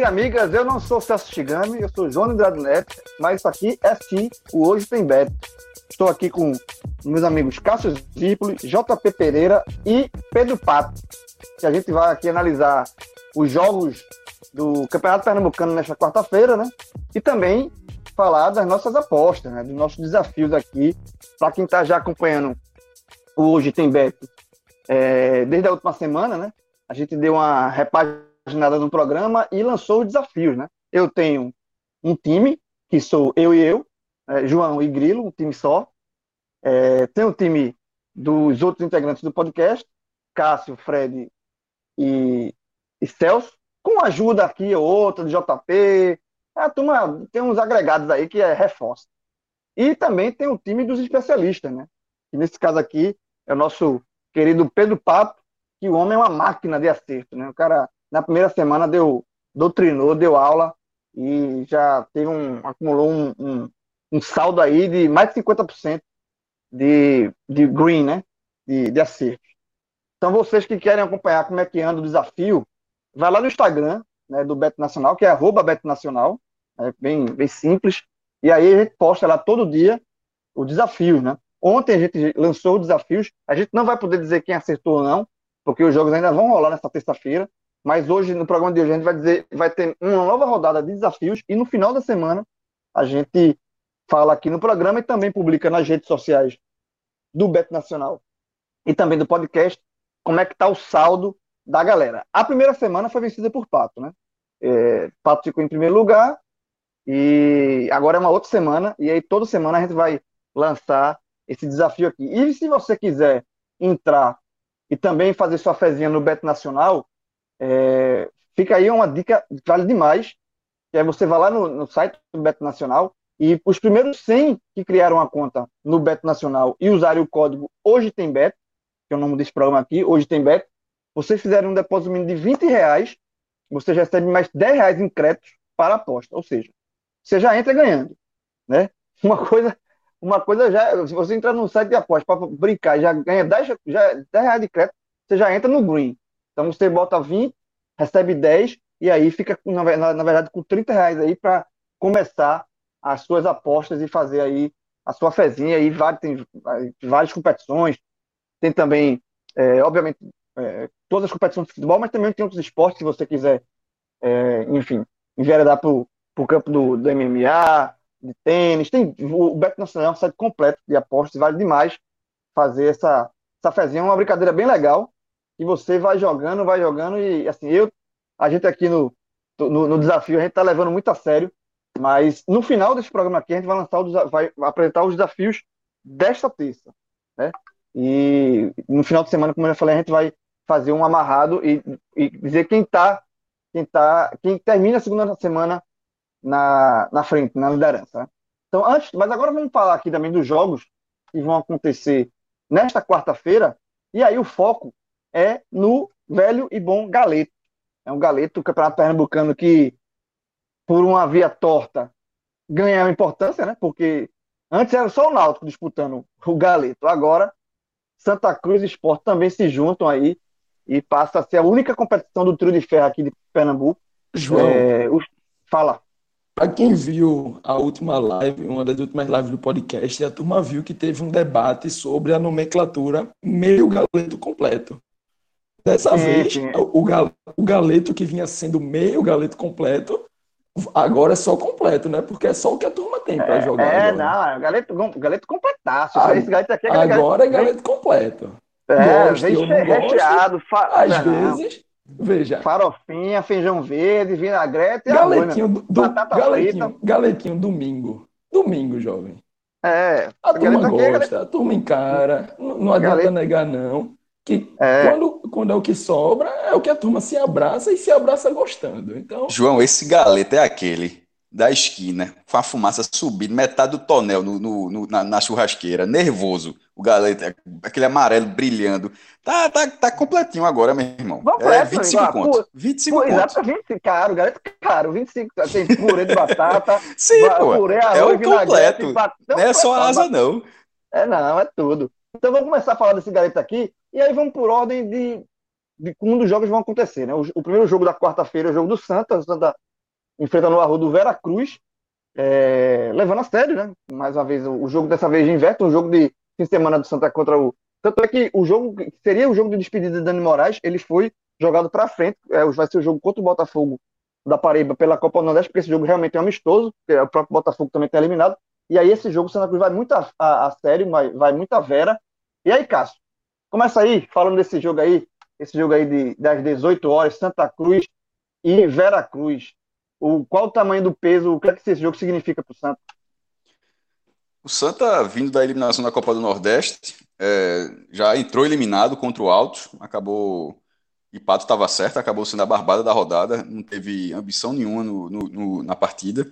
E amigas, eu não sou Celso Chigami, eu sou João Andrade Neto, mas isso aqui é sim o Hoje Tem Bet. Estou aqui com meus amigos Cássio Zipoli, JP Pereira e Pedro Pato, que a gente vai aqui analisar os jogos do Campeonato Pernambucano nesta quarta-feira, né? E também falar das nossas apostas, né? Dos nossos desafios aqui, para quem está já acompanhando o Hoje Tem Bet é, desde a última semana, né? A gente deu uma repaginada no programa e lançou os desafios, né? Eu tenho um time, que sou eu e eu, é, João e Grilo, um time só. É, tem o time dos outros integrantes do podcast, Cássio, Fred e, e Celso, com ajuda aqui ou outra do JP. A turma tem uns agregados aí que é reforço. E também tem o time dos especialistas, né? Que nesse caso aqui é o nosso querido Pedro Pato, que o homem é uma máquina de acerto, né? O cara, na primeira semana, deu, doutrinou, deu aula e já teve um, acumulou um, um, um saldo aí de mais de 50% de, de green, né? De, de acerto. Então, vocês que querem acompanhar como é que anda o desafio, vai lá no Instagram né, do Beto Nacional, que é arroba Beto Nacional, é bem, bem simples, e aí a gente posta lá todo dia o desafio, né? Ontem a gente lançou os desafios, a gente não vai poder dizer quem acertou ou não, porque os jogos ainda vão rolar nessa terça-feira, mas hoje, no programa de hoje, a gente vai dizer, vai ter uma nova rodada de desafios, e no final da semana a gente fala aqui no programa e também publica nas redes sociais do Beto Nacional e também do podcast como é que está o saldo da galera. A primeira semana foi vencida por Pato, né? É, Pato ficou em primeiro lugar e agora é uma outra semana e aí toda semana a gente vai lançar esse desafio aqui. E se você quiser entrar e também fazer sua fezinha no Beto Nacional, é, fica aí uma dica vale demais, que é você vai lá no, no site do Beto Nacional e os primeiros 100 que criaram a conta no Beto Nacional e usarem o código Hoje Tem Beto, que é o nome desse programa aqui, Hoje Tem Beto, vocês fizerem um depósito mínimo de 20 reais, você já recebe mais 10 reais em créditos para a aposta. Ou seja, você já entra ganhando. Né? Uma coisa, uma coisa já, se você entrar no site de aposta para brincar já ganha 10, já, 10 reais de crédito, você já entra no green. Então você bota 20, recebe 10 e aí fica, na, na verdade, com 30 reais aí para começar as suas apostas e fazer aí a sua fezinha. E várias, tem várias competições, tem também, é, obviamente, é, todas as competições de futebol, mas também tem outros esportes, se você quiser, é, enfim, enveredar para o campo do, do MMA, de tênis. Tem, o Beto Nacional é um site completo de apostas, vale demais fazer essa, essa fezinha, é uma brincadeira bem legal, e você vai jogando, vai jogando, e assim, eu, a gente aqui no, no, no desafio, a gente está levando muito a sério, mas no final desse programa aqui, a gente vai lançar o, vai apresentar os desafios desta terça, né? E no final de semana, como eu já falei, a gente vai fazer um amarrado e, e dizer quem tá, quem tá, quem termina a segunda semana na, na frente, na liderança. Né? Então, antes, mas agora vamos falar aqui também dos jogos que vão acontecer nesta quarta-feira. E aí o foco é no velho e bom Galeto. É um Galeto, o Campeonato Pernambucano que por uma via torta, ganhar importância, né? Porque antes era só o Náutico disputando o Galeto. Agora, Santa Cruz e Sport também se juntam aí e passa a ser a única competição do trio de ferro aqui de Pernambuco. João, é, os... fala. Para quem viu a última live, uma das últimas lives do podcast, a turma viu que teve um debate sobre a nomenclatura meio galeto completo. Dessa vez, O, o galeto que vinha sendo meio galeto completo Agora é só completo, né? Porque é só o que a turma tem para é, jogar. É, agora. não, é galeto, galeto completaço. Ah, esse galeto aqui é agora galeto, é galeto completo. É, gosto, vem recheado. Às não. vezes, Veja. Farofinha, feijão verde, vinagrete e galetinho arroz, do, batata galetinho, frita. Galetinho domingo. Domingo, jovem. É. A, a turma gosta, é a turma encara. Não, não adianta galeta... negar, não. Que é. Quando, quando é o que sobra, é o que a turma se abraça e se abraça gostando. Então... João, esse galeto é aquele da esquina, com a fumaça subindo, metade do tonel no, no, no na, na, churrasqueira, nervoso, o galeta, aquele amarelo brilhando. Tá, tá, tá completinho agora, meu irmão. Vamos é, 25 ah, conto. 25 conto. Exato, 25, caro, galeta caro, 25, tem purê de batata, Sim, pô, purê, arroz, é o completo, não é só a asa não. É não, é tudo. Então vamos começar a falar desse galeta aqui, e aí vamos por ordem de, de como dos jogos vão acontecer, né? O, o primeiro jogo da quarta-feira é o jogo do Santa, o Santa enfrentando o Arroio do Veracruz, é, levando a sério, né? Mais uma vez, o, jogo dessa vez inverte, um jogo de fim de semana do Santa contra o. Tanto é que o jogo, que seria o jogo de despedida de Dani Moraes, ele foi jogado para frente, é, vai ser o jogo contra o Botafogo da Paraíba pela Copa do Nordeste, porque esse jogo realmente é amistoso, o próprio Botafogo também está eliminado. E aí esse jogo o Santa Cruz vai muito a, a, a sério, vai, vai muito a vera. E aí, Cássio, começa aí, falando desse jogo aí, esse jogo aí de, das 18 horas, Santa Cruz e Vera Cruz o, qual o tamanho do peso, o que é que esse jogo significa para o Santa? O Santa, vindo da eliminação da Copa do Nordeste, é, já entrou eliminado contra o Altos, acabou. E Pato estava certo, acabou sendo a barbada da rodada, não teve ambição nenhuma no, no, no, na partida.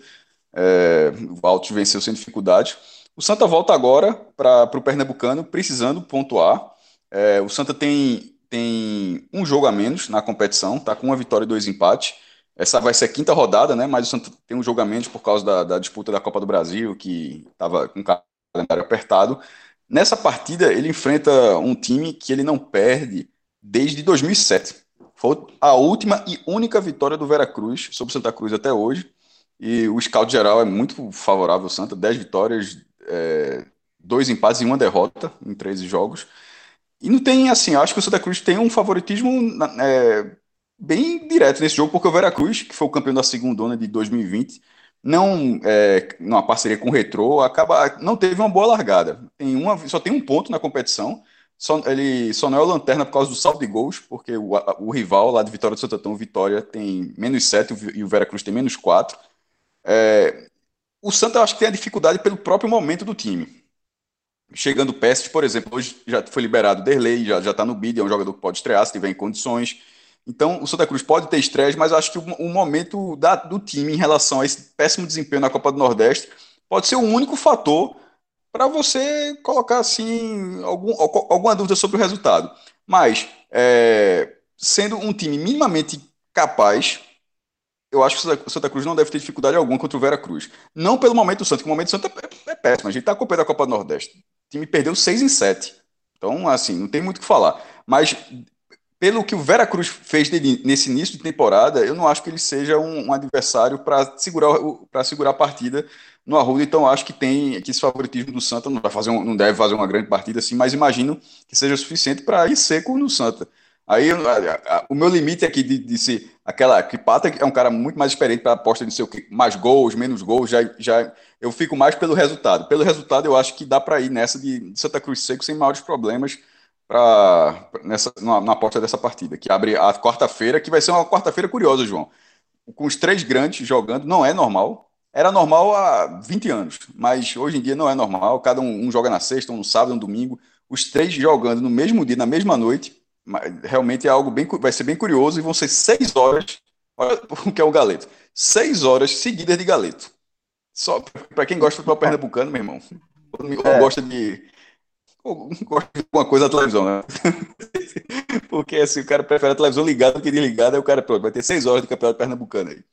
É, o Altos venceu sem dificuldade. O Santa volta agora para o Pernambucano, precisando pontuar. É, o Santa tem, tem um jogo a menos na competição, está com uma vitória e dois empates. Essa vai ser a quinta rodada, né? Mas o Santos tem um julgamento por causa da, da disputa da Copa do Brasil, que estava com o calendário apertado. Nessa partida, ele enfrenta um time que ele não perde desde 2007. Foi a última e única vitória do Veracruz sobre o Santa Cruz até hoje. E o scout geral é muito favorável ao Santa: 10 vitórias, é, dois empates e uma derrota em 13 jogos. E não tem, assim, acho que o Santa Cruz tem um favoritismo é, bem direto nesse jogo, porque o Veracruz, que foi o campeão da segunda de 2020, não é, numa parceria com o Retrô, acaba não teve uma boa largada. Tem uma, só tem um ponto na competição. Só, ele só não é o lanterna por causa do saldo de gols, porque o, o rival lá de Vitória do Santo Antão, Vitória, tem menos 7 e o Veracruz tem menos 4. É, o Santa eu acho que tem a dificuldade pelo próprio momento do time. Chegando Pestes, por exemplo, hoje já foi liberado Derlei, já está no bid, é um jogador que pode estrear se tiver em condições. Então, o Santa Cruz pode ter estresse, mas acho que o, o momento da, do time em relação a esse péssimo desempenho na Copa do Nordeste pode ser o único fator para você colocar assim algum, alguma dúvida sobre o resultado. Mas, é, sendo um time minimamente capaz, eu acho que o Santa Cruz não deve ter dificuldade alguma contra o Vera Cruz. Não pelo momento do Santa, que o momento do Santa é, é péssimo. A gente está acompanhando a Copa do Nordeste. Time perdeu 6 em 7. Então, assim, não tem muito o que falar. Mas pelo que o Veracruz fez dele, nesse início de temporada, eu não acho que ele seja um, um adversário para segurar, segurar a partida no Arruda, então acho que tem que esse favoritismo do Santa não vai fazer um, não deve fazer uma grande partida assim, mas imagino que seja suficiente para ir seco no Santa. Aí a, a, o meu limite aqui de, de ser aquela que Pata é um cara muito mais experiente para aposta de ser mais gols, menos gols, já, já eu fico mais pelo resultado. Pelo resultado eu acho que dá para ir nessa de, de Santa Cruz seco sem maiores problemas para nessa na, na porta dessa partida, que abre a quarta-feira, que vai ser uma quarta-feira curiosa, João. Com os três grandes jogando, não é normal. Era normal há 20 anos, mas hoje em dia não é normal. Cada um, um joga na sexta, um no sábado, um no domingo. Os três jogando no mesmo dia, na mesma noite. Realmente é algo bem, vai ser bem curioso e vão ser seis horas. Olha o que é o galeto. Seis horas seguidas de galeto. Só para quem gosta de futebol pernambucano, meu irmão. Ou é. gosta de gosto de alguma coisa da televisão, né? Porque assim, o cara prefere a televisão ligada do que desligada, aí o cara pronto, vai ter seis horas de campeonato pernambucano aí.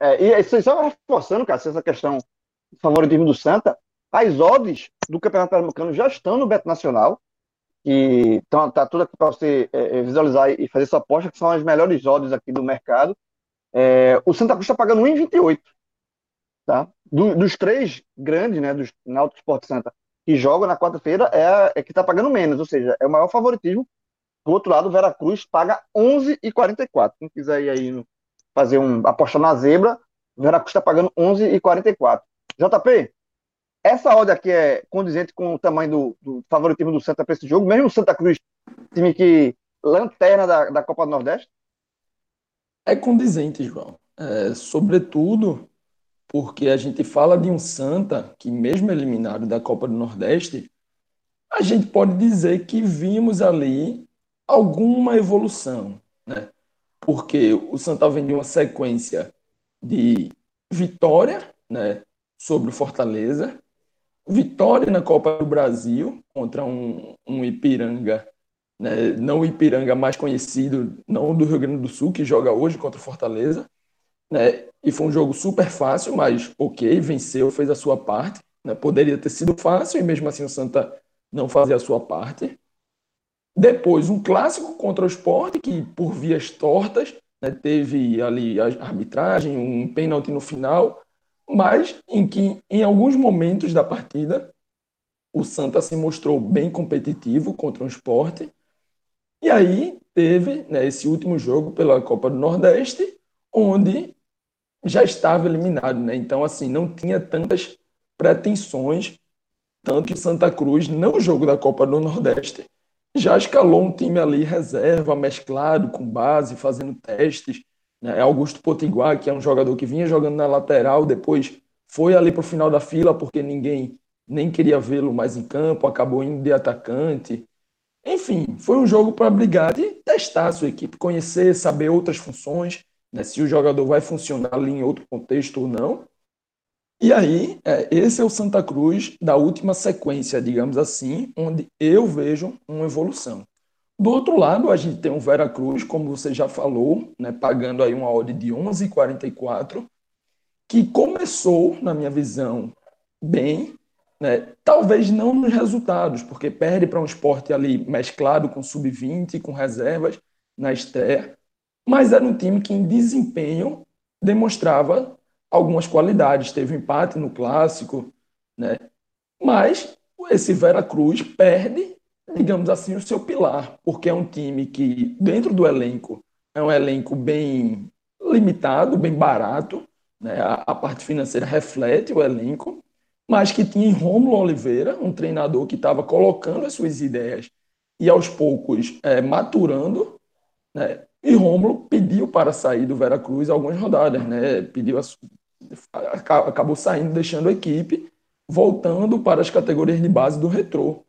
É, e isso só reforçando, cara, essa questão do favoritismo do Santa, as odds do campeonato pernambucano já estão no Beto Nacional, e então tá tudo aqui para você é, é, visualizar e fazer sua aposta, que são as melhores odds aqui do mercado. É, o Santa Cruz está pagando 1,28. Tá? Do, dos três grandes, né, dos Náutico Esporte Santa, que joga na quarta-feira é, é que está pagando menos, ou seja, é o maior favoritismo. Do outro lado, o Veracruz paga 11,44. Quem quiser ir aí fazer um apostar na zebra, o Veracruz está pagando 11,44. JP, essa odd aqui é condizente com o tamanho do, do favoritismo do Santa para esse jogo, mesmo o Santa Cruz, time que lanterna da, da Copa do Nordeste? é condizente, João. É, sobretudo porque a gente fala de um Santa que, mesmo eliminado da Copa do Nordeste, a gente pode dizer que vimos ali alguma evolução, né? Porque o Santa vem de uma sequência de vitória, né, sobre o Fortaleza, vitória na Copa do Brasil contra um, um Ipiranga, né, não o Ipiranga mais conhecido, não do Rio Grande do Sul, que joga hoje contra o Fortaleza, né, e foi um jogo super fácil, mas ok, venceu, fez a sua parte, né, poderia ter sido fácil e mesmo assim o Santa não fazia a sua parte. Depois, um clássico contra o esporte, que por vias tortas, né, teve ali a arbitragem, um pênalti no final, mas em que, em alguns momentos da partida, o Santa se mostrou bem competitivo contra o esporte. E aí teve né, esse último jogo pela Copa do Nordeste, onde já estava eliminado. Né? Então, assim, não tinha tantas pretensões tanto que Santa Cruz, no jogo da Copa do Nordeste, já escalou um time ali reserva, mesclado, com base, fazendo testes. Né? Augusto Potiguar, que é um jogador que vinha jogando na lateral, depois foi ali para o final da fila porque ninguém nem queria vê-lo mais em campo, acabou indo de atacante. Enfim, foi um jogo para brigar de testar a sua equipe, conhecer, saber outras funções, né? se o jogador vai funcionar ali em outro contexto ou não. E aí, é, esse é o Santa Cruz da última sequência, digamos assim, onde eu vejo uma evolução. Do outro lado, a gente tem o Vera Cruz, como você já falou, né, pagando aí uma odd de 11,44, que começou, na minha visão, bem, né, talvez não nos resultados, porque perde para um esporte ali mesclado com sub-20, com reservas na estreia, mas era um time que em desempenho demonstrava algumas qualidades. Teve um empate no clássico, né? Mas esse Veracruz perde, digamos assim, o seu pilar, porque é um time que, dentro do elenco, é um elenco bem limitado, bem barato, né? a, a parte financeira reflete o elenco, mas que tinha em Rômulo Oliveira, um treinador que estava colocando as suas ideias e aos poucos é, maturando, né? E Rômulo pediu para sair do Veracruz algumas rodadas, né? Pediu a, acabou saindo, deixando a equipe, voltando para as categorias de base do retrô.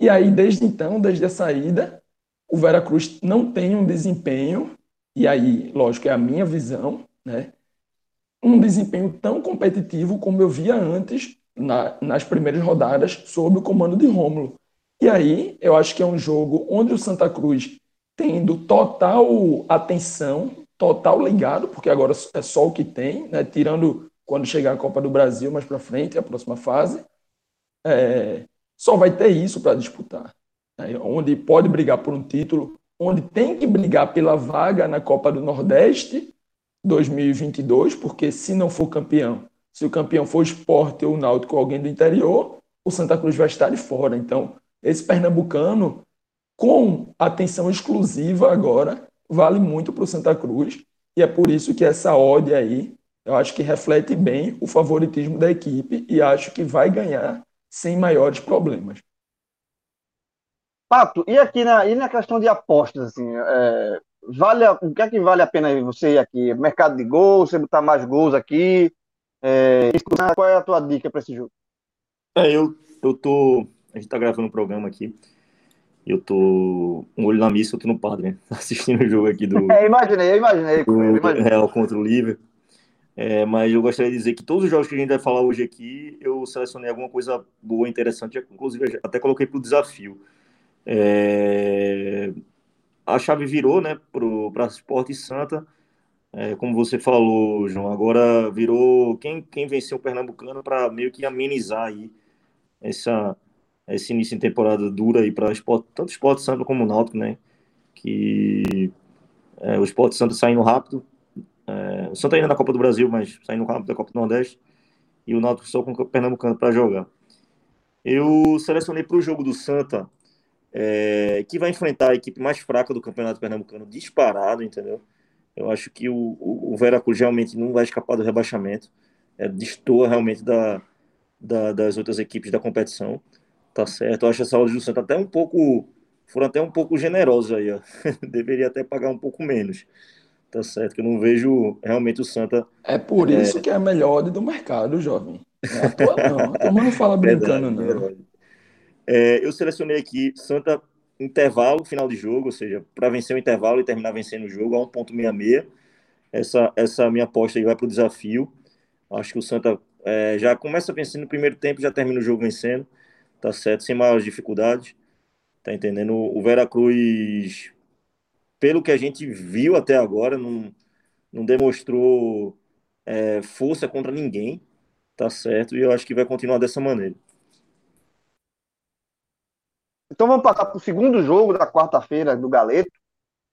E aí, desde então, desde a saída, o Veracruz não tem um desempenho, e aí, lógico, é a minha visão, né? um desempenho tão competitivo como eu via antes na, nas primeiras rodadas sob o comando de Rômulo. E aí, eu acho que é um jogo onde o Santa Cruz tendo total atenção total ligado, porque agora é só o que tem, né? tirando quando chegar a Copa do Brasil mais para frente, a próxima fase, é, só vai ter isso para disputar. Né? Onde pode brigar por um título, onde tem que brigar pela vaga na Copa do Nordeste 2022, porque se não for campeão, se o campeão for esporte ou náutico ou alguém do interior, o Santa Cruz vai estar de fora. Então, esse pernambucano, com atenção exclusiva agora, vale muito para o Santa Cruz e é por isso que essa odd aí eu acho que reflete bem o favoritismo da equipe e acho que vai ganhar sem maiores problemas. Pato, e aqui na, e na questão de apostas, assim, é, vale a, o que é que vale a pena você ir aqui? Mercado de gols, você botar mais gols aqui? É, qual é a tua dica para esse jogo? É, eu, eu tô. A gente tá gravando um programa aqui. Eu tô um olho na missa, outro no padre, né? Assistindo o jogo aqui do. É, imaginei, eu imaginei. Do eu imaginei. Real contra o Liverpool. É, mas eu gostaria de dizer que todos os jogos que a gente vai falar hoje aqui, eu selecionei alguma coisa boa, interessante, inclusive até coloquei para o desafio. É... A chave virou, né, para Esporte Santa. É, como você falou, João, agora virou quem, quem venceu o Pernambucano para meio que amenizar aí essa, esse início de temporada dura aí para tanto o esporte Santa como o Náutico, né? Que é, o esporte Santa saindo rápido. É, o Santa ainda na Copa do Brasil, mas saindo rápido da Copa do Nordeste. E o Náutico só com o Pernambucano para jogar. Eu selecionei para o jogo do Santa, é, que vai enfrentar a equipe mais fraca do Campeonato Pernambucano, disparado, entendeu? Eu acho que o, o, o Veracruz realmente não vai escapar do rebaixamento. É, destoa realmente da, da, das outras equipes da competição. Tá certo. Eu acho essa aula do Santos até um pouco. Foram até um pouco generosos aí, ó. Deveria até pagar um pouco menos. Tá certo, que eu não vejo realmente o Santa. É por é... isso que é a melhor do mercado, jovem. Não é à toa, não. A turma não fala brincando, verdade, não. É, eu selecionei aqui Santa intervalo, final de jogo, ou seja, para vencer o intervalo e terminar vencendo o jogo a 1,66. Essa, essa minha aposta aí vai para o desafio. Acho que o Santa é, já começa vencendo no primeiro tempo, já termina o jogo vencendo, tá certo, sem maiores dificuldades. Tá entendendo? O Veracruz, pelo que a gente viu até agora, não, não demonstrou é, força contra ninguém, tá certo? E eu acho que vai continuar dessa maneira. Então vamos passar para o segundo jogo da quarta-feira do Galeto,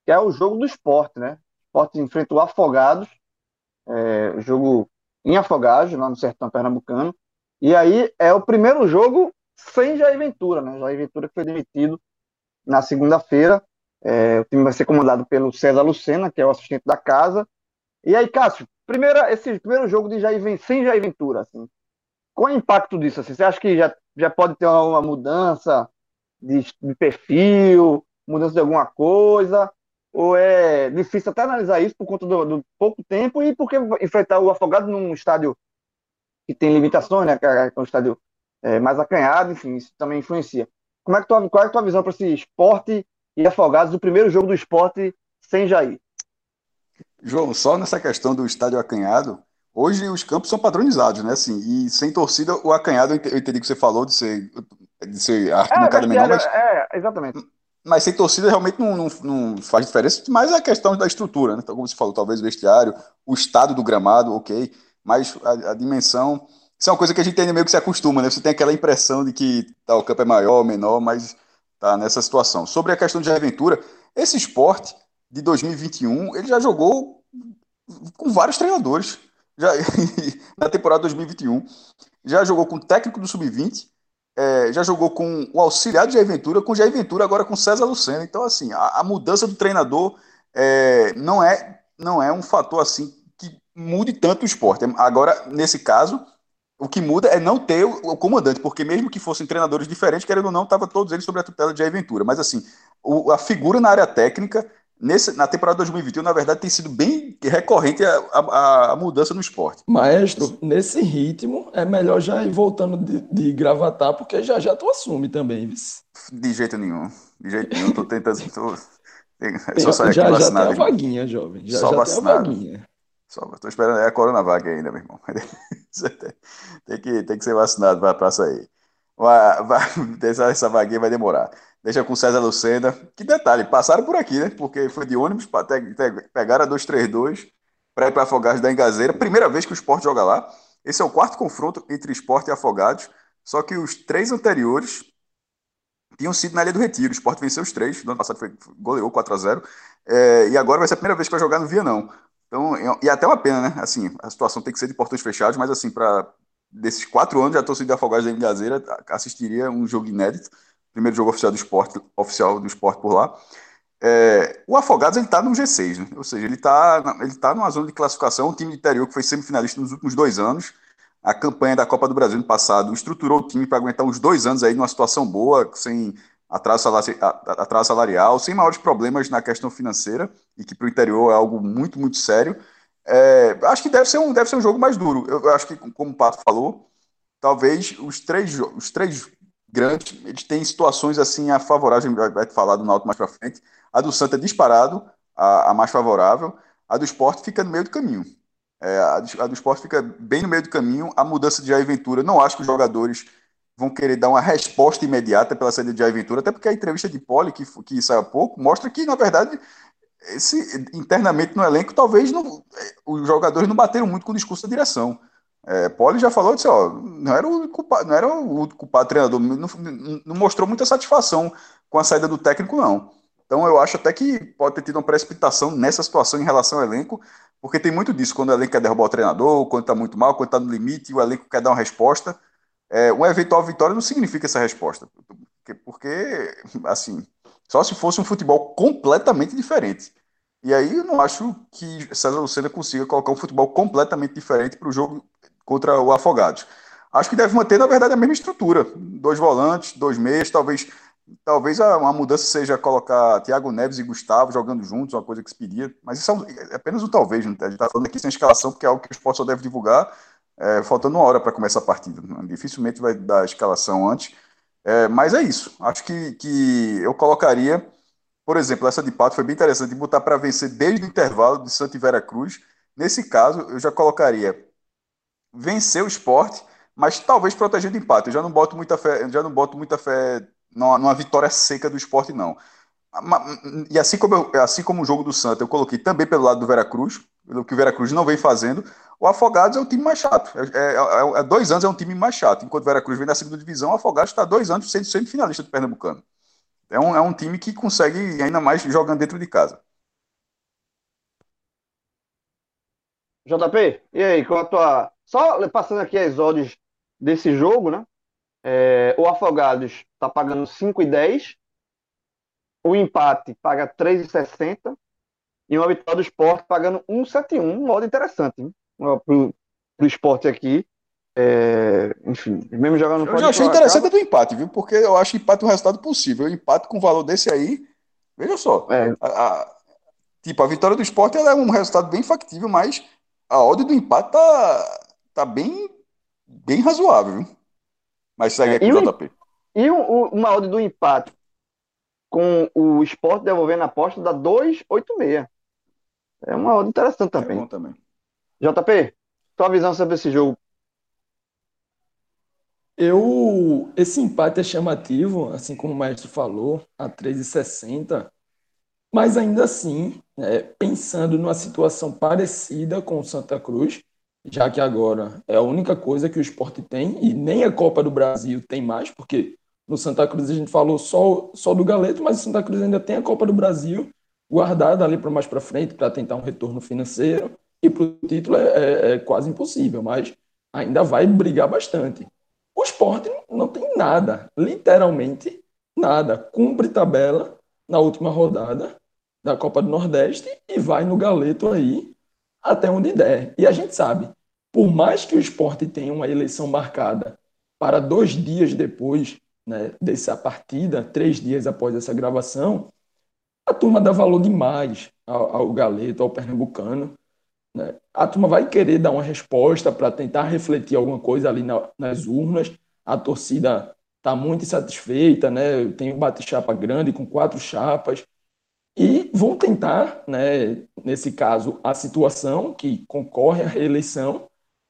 que é o jogo do esporte, né? O esporte enfrentou Afogados, é, jogo em Afogados, lá no Sertão Pernambucano. E aí é o primeiro jogo sem Jair Ventura, né? Jair Ventura que foi demitido na segunda-feira. É, o time vai ser comandado pelo César Lucena, que é o assistente da casa. E aí, Cássio, primeira, esse primeiro jogo de Jair, sem Jair Ventura, assim, qual é o impacto disso? Assim? Você acha que já, já pode ter uma, mudança de, de, perfil, mudança de alguma coisa? Ou é difícil até analisar isso por conta do, do pouco tempo e porque enfrentar o Afogado num estádio que tem limitações, né? Que é um estádio é, mais acanhado, enfim, isso também influencia. Como é que tu, qual é a tua visão para esse esporte e afogados do primeiro jogo do esporte sem Jair? João, só nessa questão do estádio acanhado, hoje os campos são padronizados, né? Assim, e sem torcida, o acanhado, eu entendi que você falou de ser, de ser arquibancada é, menor, mas. É, exatamente. Mas sem torcida realmente não, não, não, faz diferença, mas é a questão da estrutura, né? Então, como você falou, talvez o vestiário, o estado do gramado, ok, mas a, a dimensão isso é uma coisa que a gente meio que se acostuma, né? Você tem aquela impressão de que tá, o campo é maior, menor, mas tá nessa situação. Sobre a questão de aventura, esse esporte de 2021, ele já jogou com vários treinadores. Já, na temporada 2021, já jogou com o técnico do Sub-20, é, já jogou com o auxiliar de Jair Ventura, com Jair Ventura, agora com César Lucena. Então, assim, a, a mudança do treinador é, não, é, não é um fator assim que mude tanto o esporte. Agora, nesse caso, o que muda é não ter o, o, comandante, porque mesmo que fossem treinadores diferentes, querendo ou não, estava todos eles sob a tutela de Aventura. Mas assim, o, a figura na área técnica, nesse, na temporada 2021, na verdade, tem sido bem recorrente a, a, a, mudança no esporte. Maestro, nesse ritmo, é melhor já ir voltando de, de gravatar, porque já já tu assume também, vice. De jeito nenhum. De jeito nenhum, tô tentando. Tô, é só sair já, aqui já tem a vaguinha, jovem. Já, só já vacinado. tem a vaguinha. Só, tô esperando é a Coronavac ainda, meu irmão. tem, que, tem que ser vacinado para sair. Vai, vai, essa, essa vaguinha vai demorar. Deixa com César Lucena. Que detalhe, passaram por aqui, né? Porque foi de ônibus, pegaram a 232 para ir para Afogados da Engazeira. Primeira vez que o esporte joga lá. Esse é o quarto confronto entre esporte e Afogados. Só que os três anteriores tinham sido na Ilha do Retiro. O esporte venceu os três. No ano passado foi, goleou 4 a 0 é, E agora vai ser a primeira vez que vai jogar no Vianão. Então, e é até uma pena, né? Assim, a situação tem que ser de portões fechados, mas assim, para desses quatro anos, a torcida Afogados da Engazeira assistiria um jogo inédito, primeiro jogo oficial do esporte, oficial do esporte por lá. É, o Afogados ele está no G6, né? ou seja, ele está ele tá numa zona de classificação, um time de interior que foi semifinalista nos últimos dois anos. A campanha da Copa do Brasil no passado estruturou o time para aguentar uns dois anos aí numa situação boa, sem atraso, salarial, sem maiores problemas na questão financeira, e que para o interior é algo muito, muito sério. É, acho que deve ser, um, deve ser um jogo mais duro. Eu, eu acho que, como o Pato falou, talvez os três, os três grandes, eles têm situações assim a favorável, a gente vai falar do Náutico mais para frente. A do Santa é disparado, a, a, mais favorável. A do esporte fica no meio do caminho. É, a, do, a do esporte fica bem no meio do caminho. A mudança de Jair Ventura, não acho que os jogadores vão querer dar uma resposta imediata pela saída de Jair Ventura, até porque a entrevista de Poli, que, que saiu há pouco, mostra que, na verdade, esse, internamente no elenco, talvez não, os jogadores não bateram muito com o discurso da direção. É, Poli já falou, disse, ó, não era o culpado, não era o culpado treinador, não, não, não mostrou muita satisfação com a saída do técnico, não. Então eu acho até que pode ter tido uma precipitação nessa situação em relação ao elenco, porque tem muito disso, quando o elenco quer derrubar o treinador, quando está muito mal, quando está no limite, o elenco quer dar uma resposta é, uma eventual vitória não significa essa resposta. Porque, assim, só se fosse um futebol completamente diferente. E aí eu não acho que César Lucena consiga colocar um futebol completamente diferente para o jogo contra o Afogados. Acho que deve manter, na verdade, a mesma estrutura. Dois volantes, dois meias, talvez Talvez uma mudança seja colocar Thiago Neves e Gustavo jogando juntos, uma coisa que se pedia, mas isso é, um, é apenas um talvez, né? a gente está falando aqui sem escalação, porque é algo que o esporte só deve divulgar é, faltando uma hora para começar a partida. Dificilmente vai dar a escalação antes, é, mas é isso. Acho que, que eu colocaria, por exemplo, essa de Pato foi bem interessante, de botar para vencer desde o intervalo de Santa e Vera Cruz. Nesse caso, eu já colocaria vencer o esporte, mas talvez protegendo empate. Eu já não boto muita fé, já não boto muita fé numa, numa vitória seca do esporte, não. E assim como, eu, assim como o jogo do Santa, eu coloquei também pelo lado do Veracruz, pelo que o Veracruz não vem fazendo. O Afogados é o time mais chato. É, é, é, é dois anos é um time mais chato. Enquanto o Veracruz vem na segunda divisão, o Afogados está dois anos sendo semifinalista do Pernambucano. É um, é um time que consegue ainda mais jogando dentro de casa. JP, e aí, qual a tua. Só passando aqui as odds desse jogo, né? É, o Afogados está pagando 5,10. O empate paga 3,60. E uma vitória do esporte pagando 1,71. Um modo interessante para o esporte aqui. É, enfim, mesmo jogando Eu já achei interessante do empate, viu? Porque eu acho empate um resultado possível. O empate com valor desse aí, veja só. É. A, a, tipo, a vitória do esporte é um resultado bem factível, mas a odd do empate tá, tá bem, bem razoável, viu? Mas segue é, aqui o JP. E o, uma odd do empate com o esporte devolvendo a aposta dá 2,86. É uma odd interessante também. É bom também. JP, tua visão sobre esse jogo? Eu, esse empate é chamativo, assim como o Maestro falou, a 3,60, mas ainda assim, é, pensando numa situação parecida com o Santa Cruz, já que agora é a única coisa que o esporte tem, e nem a Copa do Brasil tem mais, porque no Santa Cruz a gente falou só, só do Galeto, mas o Santa Cruz ainda tem a Copa do Brasil guardada ali para mais para frente, para tentar um retorno financeiro, e para o título é, é, é, quase impossível, mas ainda vai brigar bastante. O esporte não tem nada, literalmente nada. Cumpre tabela na última rodada da Copa do Nordeste e vai no galeto aí até onde der. E a gente sabe, por mais que o esporte tenha uma eleição marcada para dois dias depois né, dessa partida, três dias após essa gravação, a turma dá valor demais ao, ao galeto, ao pernambucano. Né? A turma vai querer dar uma resposta para tentar refletir alguma coisa ali na, nas urnas. A torcida está muito insatisfeita, né? tem um bate-chapa grande com quatro chapas e vão tentar, né, nesse caso, a situação que concorre à reeleição,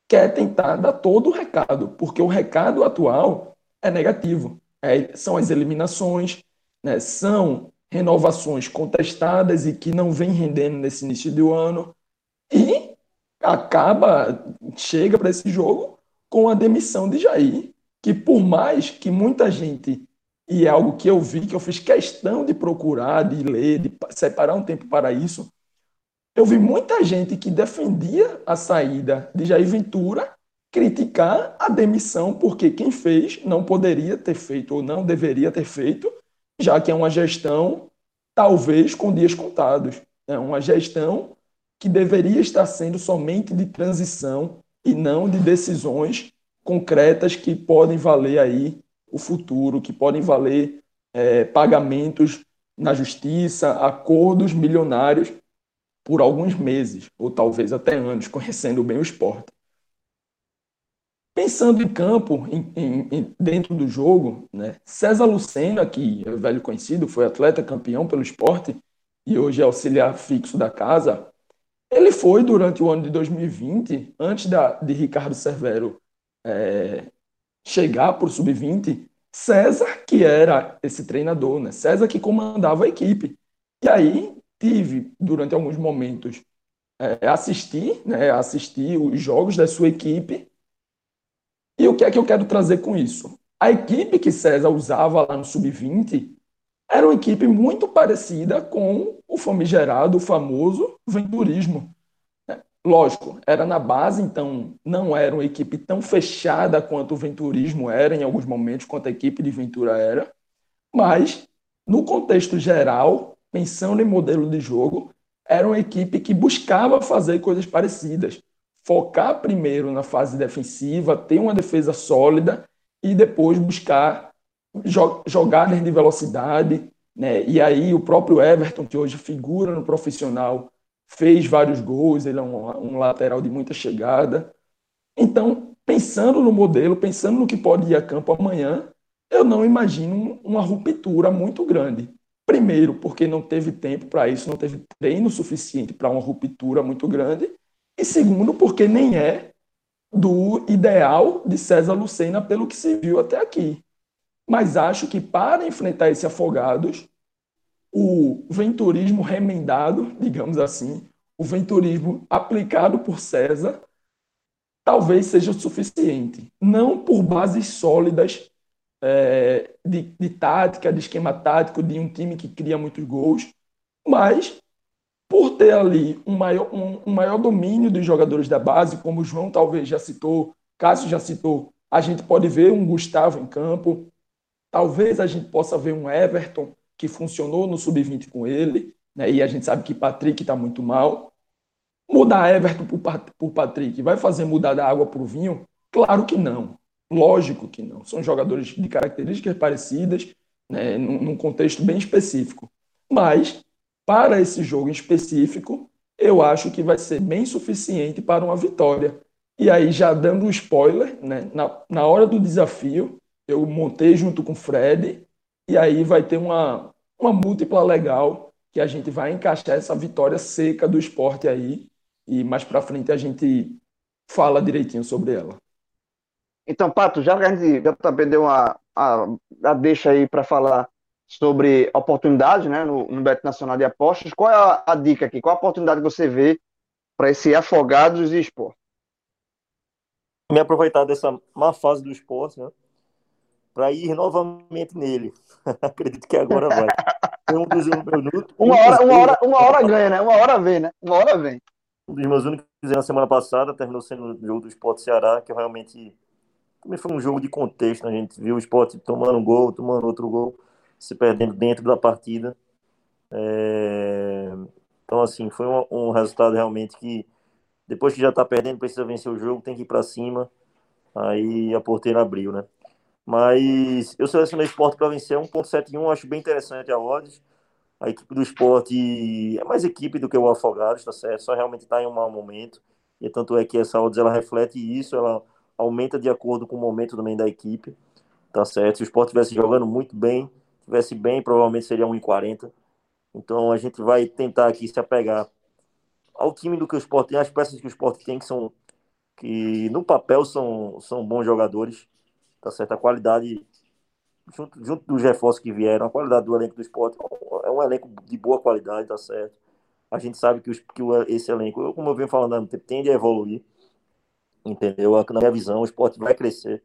quer tentar dar todo o recado, porque o recado atual é negativo. É, são as eliminações, né, são renovações contestadas e que não vem rendendo nesse início do ano, acaba, chega para esse jogo com a demissão de Jair, que por mais que muita gente e é algo que eu vi, que eu fiz questão de procurar, de ler, de separar um tempo para isso. Eu vi muita gente que defendia a saída de Jair Ventura criticar a demissão, porque quem fez não poderia ter feito ou não deveria ter feito, já que é uma gestão, talvez, com dias contados. É uma gestão que deveria estar sendo somente de transição e não de decisões concretas que podem valer aí o futuro, que podem valer é, pagamentos na justiça, acordos milionários por alguns meses, ou talvez até anos, conhecendo bem o esporte. Pensando em campo, em, em, dentro do jogo, né, César Lucena, que é velho conhecido, foi atleta campeão pelo esporte e hoje é auxiliar fixo da casa, ele foi durante o ano de 2020, antes da, de Ricardo Severo é, chegar para o sub-20, César, que era esse treinador, né? César que comandava a equipe. E aí tive, durante alguns momentos, é, assistir, né, assistir os jogos da sua equipe. E o que é que eu quero trazer com isso? A equipe que César usava lá no Sub-20 era uma equipe muito parecida com o famigerado, o famoso Venturismo. Lógico, era na base, então não era uma equipe tão fechada quanto o Venturismo era em alguns momentos, quanto a equipe de Ventura era, mas no contexto geral, pensando em modelo de jogo, era uma equipe que buscava fazer coisas parecidas, focar primeiro na fase defensiva, ter uma defesa sólida e depois buscar jogadas de velocidade, né? E aí o próprio Everton, que hoje figura no profissional, fez vários gols, ele é um, um lateral de muita chegada. Então, pensando no modelo, pensando no que pode ir a campo amanhã, eu não imagino uma ruptura muito grande. Primeiro, porque não teve tempo para isso, não teve treino suficiente para uma ruptura muito grande. E segundo, porque nem é do ideal de César Lucena pelo que se viu até aqui. Mas acho que para enfrentar esse Afogados, o venturismo remendado, digamos assim, o venturismo aplicado por César, talvez seja o suficiente. Não por bases sólidas é, de, de tática, de esquema tático, de um time que cria muitos gols, mas por ter ali um maior, um, um, maior domínio dos jogadores da base, como o João talvez já citou, Cássio já citou, a gente pode ver um Gustavo em campo, talvez a gente possa ver um Everton que funcionou no sub-20 com ele, né? e a gente sabe que Patrick está muito mal. Mudar Everton por Patrick vai fazer mudar da água para o vinho? Claro que não. Lógico que não. São jogadores de características parecidas, né, num, contexto bem específico. Mas, para esse jogo em específico, eu acho que vai ser bem suficiente para uma vitória. E aí, já dando um spoiler, né, na, na hora do desafio, eu montei junto com o Fred, e aí vai ter uma, uma múltipla legal que a gente vai encaixar essa vitória seca do esporte aí, e mais para frente a gente fala direitinho sobre ela. Então, Pato, já que a gente já também deu uma a, a deixa aí para falar sobre oportunidade né, no, no Beto Nacional de Apostas, qual é a, a, dica aqui? Qual a oportunidade que você vê para esse Afogados e Esporte? Me aproveitar dessa má fase do esporte, né? Para ir novamente nele. Acredito que agora vai. Um dos minutos. Uma hora, uma, hora, uma hora ganha, né? Uma hora vem, né? Uma hora vem. Um dos meus únicos na semana passada terminou sendo o jogo do Esporte Ceará, que realmente também foi um jogo de contexto, né? a gente viu o esporte tomando um gol, tomando outro gol, se perdendo dentro da partida. É... Então, assim, foi um, um, resultado realmente que, depois que já está perdendo, precisa vencer o jogo, tem que ir para cima. Aí a porteira abriu, né? Mas eu selecionei esporte para vencer 1.71, acho bem interessante a odds. A equipe do esporte é mais equipe do que o Afogados, tá certo? Só realmente está em um mau momento. E tanto é que essa odds ela reflete isso, ela aumenta de acordo com o momento também da equipe, tá certo? Se o Sport estivesse jogando muito bem, tivesse bem, provavelmente seria 1,40. Então a gente vai tentar aqui se apegar ao time do que o Sport tem, as peças que o Sport tem que são que no papel são, são bons jogadores, tá certo? A qualidade junto, junto dos reforços que vieram, a qualidade do elenco do Sport é um elenco de boa qualidade, tá certo? A gente sabe que, os, que esse elenco, como eu venho falando, tende a evoluir entendeu? Na minha visão, o esporte vai crescer.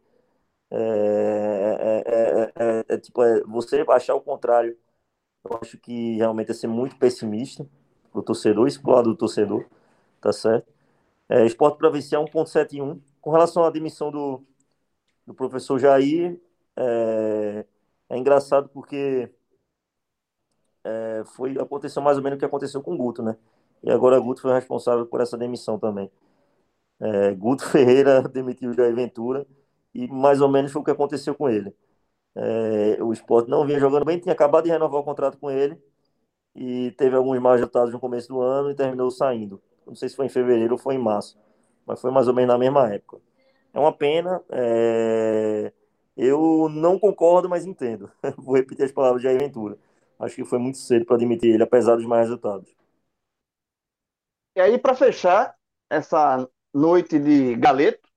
É, é, é, é tipo, você achar o contrário, eu acho que realmente é ser muito pessimista pro torcedor, isso pro lado do torcedor, tá certo? É, esporte para vencer é 1.71. Com relação à demissão do, do professor Jair, é, é engraçado porque é, foi aconteceu mais ou menos o que aconteceu com o Guto, né? E agora o Guto foi responsável por essa demissão também. É, Guto Ferreira demitiu o Jair Ventura e mais ou menos foi o que aconteceu com ele. É, o esporte não vinha jogando bem, tinha acabado de renovar o contrato com ele e teve alguns maus resultados no começo do ano e terminou saindo. Não sei se foi em fevereiro ou foi em março, mas foi mais ou menos na mesma época. É uma pena. É... Eu não concordo, mas entendo. Vou repetir as palavras de Jair Ventura. Acho que foi muito cedo para admitir ele, apesar dos mais resultados. E aí, para fechar essa noite de Galeto,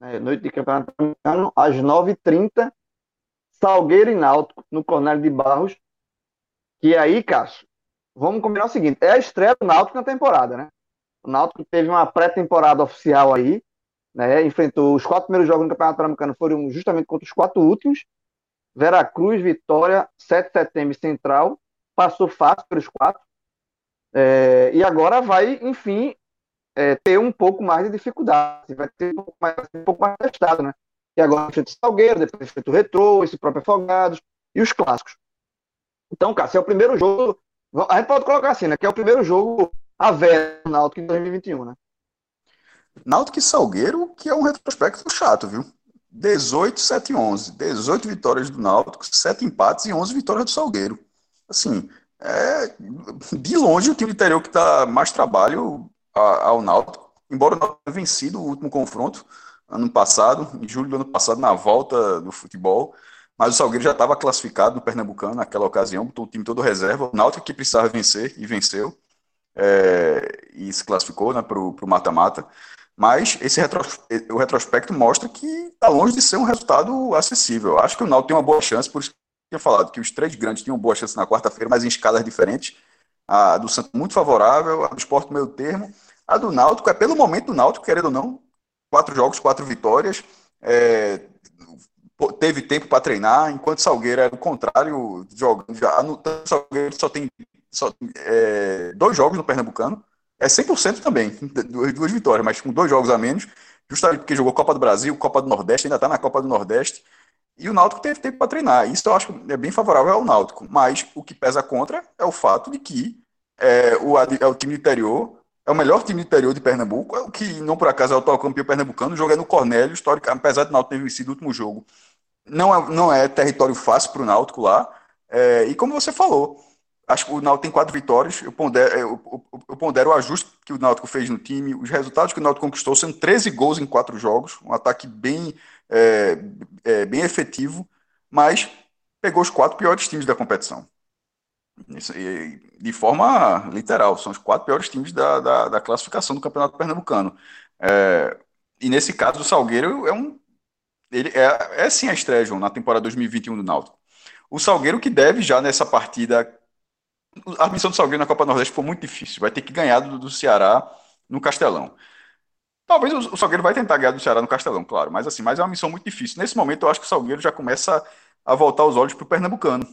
né, noite de Campeonato Americano, às 9h30, Salgueiro e Náutico, no Cornélio de Barros. Que aí, Cássio, vamos combinar o seguinte: é a estreia do Náutico na temporada, né? O Náutico teve uma pré-temporada oficial aí, né? Enfrentou os quatro primeiros jogos no Campeonato Pernambucano, foram justamente contra os quatro últimos. Veracruz, Vitória, 7 de setembro Central, passou fácil pelos quatro. É, e agora vai, enfim, é, ter um pouco mais de dificuldade, vai ter um pouco mais, um pouco mais testado, né? E agora enfrenta o Salgueiro, depois enfrenta o Retrô, esse próprio Afogados e os clássicos. Então, cara, se é o primeiro jogo, a gente pode colocar assim, né? Que é o primeiro jogo a ver no Náutico em 2021, né? Náutico e Salgueiro, que é um retrospecto chato, viu? 18, 7 e 11. 18 vitórias do Náutico, 7 empates e 11 vitórias do Salgueiro. Assim, é de longe o time interior que está mais trabalho ao Náutico. Embora o Náutico tenha vencido o último confronto ano passado, em julho do ano passado, na volta do futebol, mas o Salgueiro já estava classificado no Pernambucano naquela ocasião, o time todo reserva. O Náutico que precisava vencer e venceu. É, e se classificou né, para o mata-mata. Mas esse retro, o retrospecto mostra que está longe de ser um resultado acessível. Acho que o Náutico tem uma boa chance, por isso que eu tinha falado que os três grandes tinham boa chance na quarta-feira, mas em escalas diferentes. A do Santos muito favorável, a do Esporte meio termo. A do Náutico é pelo momento do Náutico, querendo ou não, quatro jogos, quatro vitórias. É, teve tempo para treinar, enquanto Salgueiro é o contrário, jogando já no Salgueiro só tem só, é, dois jogos no Pernambucano, é 100% também, duas, vitórias, mas com dois jogos a menos, justamente porque jogou Copa do Brasil, Copa do Nordeste, ainda está na Copa do Nordeste, e o Náutico teve tempo para treinar. Isso eu acho que é bem favorável ao Náutico, mas o que pesa contra é o fato de que é, o, é o time interior é o melhor time interior de Pernambuco, é o que não por acaso é o atual campeão pernambucano, joga no Cornélio, histórico, apesar de Náutico ter vencido o último jogo. Não é, não é território fácil para o Náutico lá, é, e como você falou, Acho que o Náutico tem quatro vitórias. Eu pondero, eu, eu pondero, o ajuste que o Náutico fez no time, os resultados que o Náutico conquistou são 13 gols em quatro jogos, um ataque bem, é, é, bem efetivo, mas pegou os quatro piores times da competição. De forma literal, são os quatro piores times da, da, da classificação do Campeonato Pernambucano. É, e nesse caso, o Salgueiro é um. Ele é, é sim a estreia, João, na temporada 2021 do Náutico. O Salgueiro que deve já nessa partida a missão do Salgueiro na Copa Nordeste foi muito difícil. Vai ter que ganhar do, do Ceará no Castelão. Talvez o, o, Salgueiro vai tentar ganhar do Ceará no Castelão, claro, mas assim, mas é uma missão muito difícil. Nesse momento, eu acho que o Salgueiro já começa a voltar os olhos para o Pernambucano,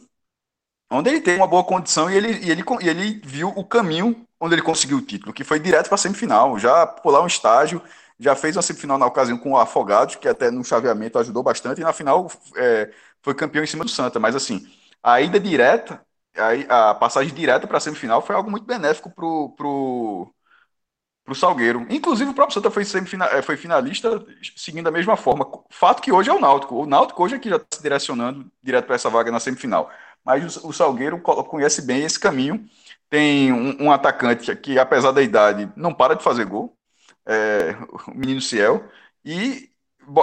onde ele tem uma boa condição e ele, e, ele, e ele viu o caminho onde ele conseguiu o título, que foi direto para a semifinal, já pular um estágio, já fez uma semifinal na ocasião com o Afogados, que até no chaveamento ajudou bastante, e na final é, foi campeão em cima do Santa. Mas assim, a ida direta a, a passagem direta para a semifinal foi algo muito benéfico pro, pro, pro Salgueiro. Inclusive o próprio Santa foi, semifinal, é, foi finalista seguindo da mesma forma. Fato que hoje é o Náutico. O Náutico hoje é que já está se direcionando direto para essa vaga na semifinal. Mas o, o Salgueiro conhece bem esse caminho. Tem um, um, atacante que, apesar da idade, não para de fazer gol. É, o menino Ciel. E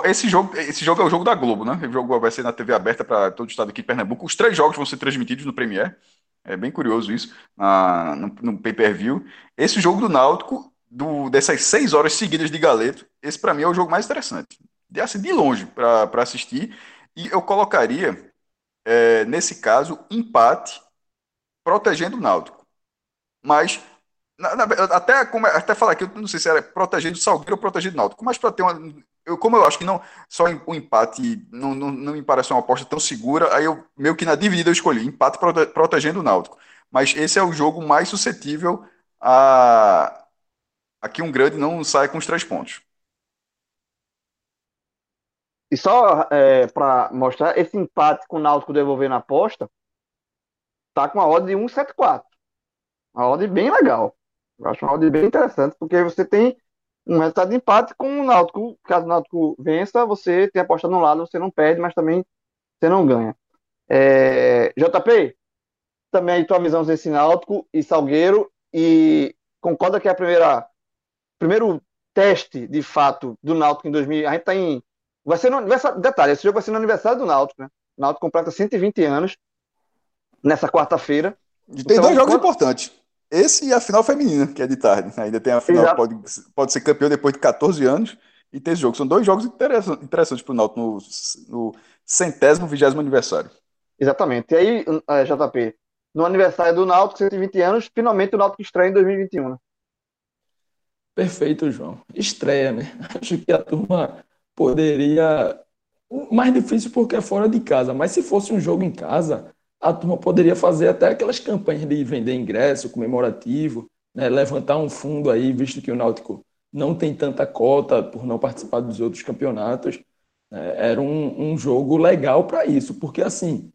esse jogo, esse jogo é o jogo da Globo, né? O jogo vai ser na TV aberta para todo o estado aqui de Pernambuco. Os três jogos vão ser transmitidos no Premiere. É bem curioso isso, na, no, no pay-per-view. Esse jogo do Náutico, do, dessas seis horas seguidas de Galeto, esse para mim é o jogo mais interessante. De, assim, de longe para assistir. E eu colocaria, é, nesse caso, empate protegendo o Náutico. Mas na, na, até, até falar aqui, eu não sei se era protegendo o Salgueiro ou protegendo o Náutico, mas para ter uma, eu, como eu acho que não só o empate não, não, não, me parece uma aposta tão segura, aí eu meio que na dividida eu escolhi empate prote, protegendo o Náutico. Mas esse é o jogo mais suscetível a, a que um grande não saia com os três pontos. E só é, para mostrar, esse empate com o Náutico devolver na aposta tá com a odd de 1,74. Uma odd bem legal. Eu acho uma odd bem interessante, porque você tem um resultado de empate com o Náutico. Caso o Náutico vença, você tem apostado no lado, você não perde, mas também você não ganha. É, JP, também aí tua visão desse Náutico e Salgueiro, e concorda que é a primeira primeiro teste, de fato, do Náutico em 2000, a gente tá em vai ser no aniversário, detalhe, esse jogo vai ser no aniversário do Náutico, né? O Náutico completa 120 anos nessa quarta-feira. Tem então, dois jogos quando... importantes. Esse e a final feminina, que é de tarde. Ainda tem a final que pode, pode ser campeão depois de 14 anos. E tem esse jogo. São dois jogos interessantes, interessantes para o Náutico no, no centésimo, vigésimo aniversário. Exatamente. E aí, é, JP, no aniversário do Náutico, 120 anos, finalmente o Náutico estreia em 2021, né? Perfeito, João. Estreia, né? Acho que a turma poderia. Mais difícil porque é fora de casa, mas se fosse um jogo em casa, a turma poderia fazer até aquelas campanhas de vender ingresso comemorativo, né, levantar um fundo aí, visto que o Náutico não tem tanta cota por não participar dos outros campeonatos. Né, era um, um jogo legal para isso, porque assim,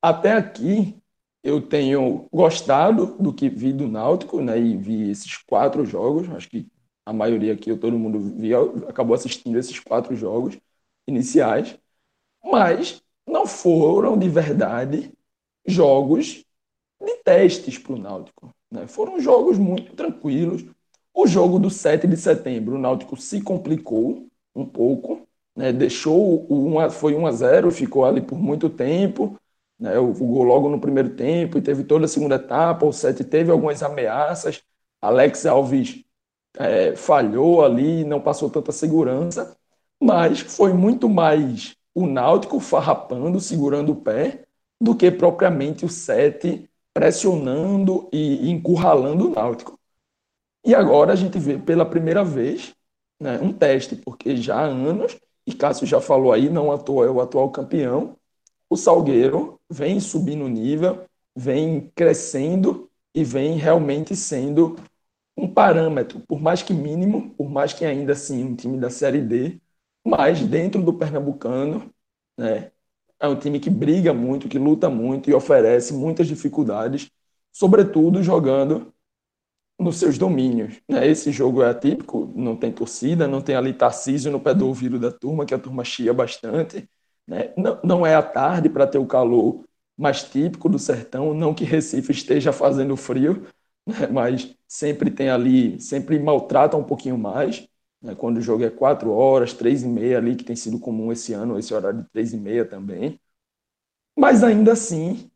até aqui eu tenho gostado do que vi do Náutico, né, e vi esses quatro jogos, acho que a maioria aqui, todo mundo viu, acabou assistindo esses quatro jogos, iniciais, mas não foram de verdade jogos de testes para o Náutico. Né? Foram jogos muito tranquilos. O jogo do 7 de setembro, o Náutico se complicou um pouco, né? deixou o 1 foi 1 a 0, ficou ali por muito tempo, né? o gol logo no primeiro tempo e teve toda a segunda etapa. O 7 teve algumas ameaças. Alex Alves é, falhou ali, não passou tanta segurança, mas foi muito mais o Náutico farrapando, segurando o pé, do que propriamente o 7 pressionando e encurralando o Náutico. E agora a gente vê pela primeira vez né, um teste, porque já há anos, e Cássio já falou aí, não à toa é o atual campeão, o Salgueiro vem subindo o nível, vem crescendo e vem realmente sendo um parâmetro, por mais que mínimo, por mais que ainda assim um time da Série D, mas dentro do Pernambucano, né, é um time que briga muito, que luta muito e oferece muitas dificuldades, sobretudo jogando nos seus domínios. Né? Esse jogo é atípico, não tem torcida, não tem ali Tarcísio no pé do ouvido da turma, que a turma chia bastante. Né? Não, não é à tarde para ter o calor mais típico do sertão, não que Recife esteja fazendo frio, né? mas sempre tem ali, sempre maltrata um pouquinho mais, né? quando o jogo é quatro horas, três e meia ali, que tem sido comum esse ano, esse horário de três e meia também. Mas ainda assim,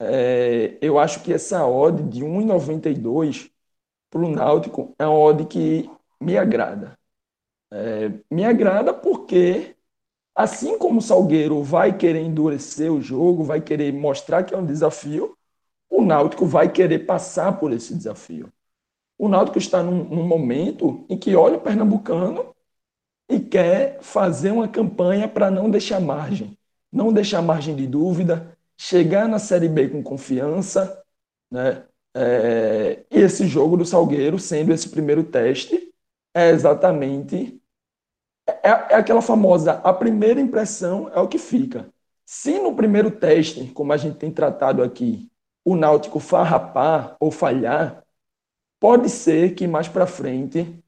é, eu acho que essa odd de 1,92 para o Náutico é uma odd que me agrada. É, me agrada porque, assim como o Salgueiro vai querer endurecer o jogo, vai querer mostrar que é um desafio, o Náutico vai querer passar por esse desafio. O Náutico está num, num momento em que olha o pernambucano e quer fazer uma campanha para não deixar margem, não deixar margem de dúvida, chegar na Série B com confiança, né? É, e esse jogo do Salgueiro, sendo esse primeiro teste, é exatamente é, é, aquela famosa a primeira impressão é o que fica. Se no primeiro teste, como a gente tem tratado aqui, o Náutico farrapar ou falhar, pode ser que mais para frente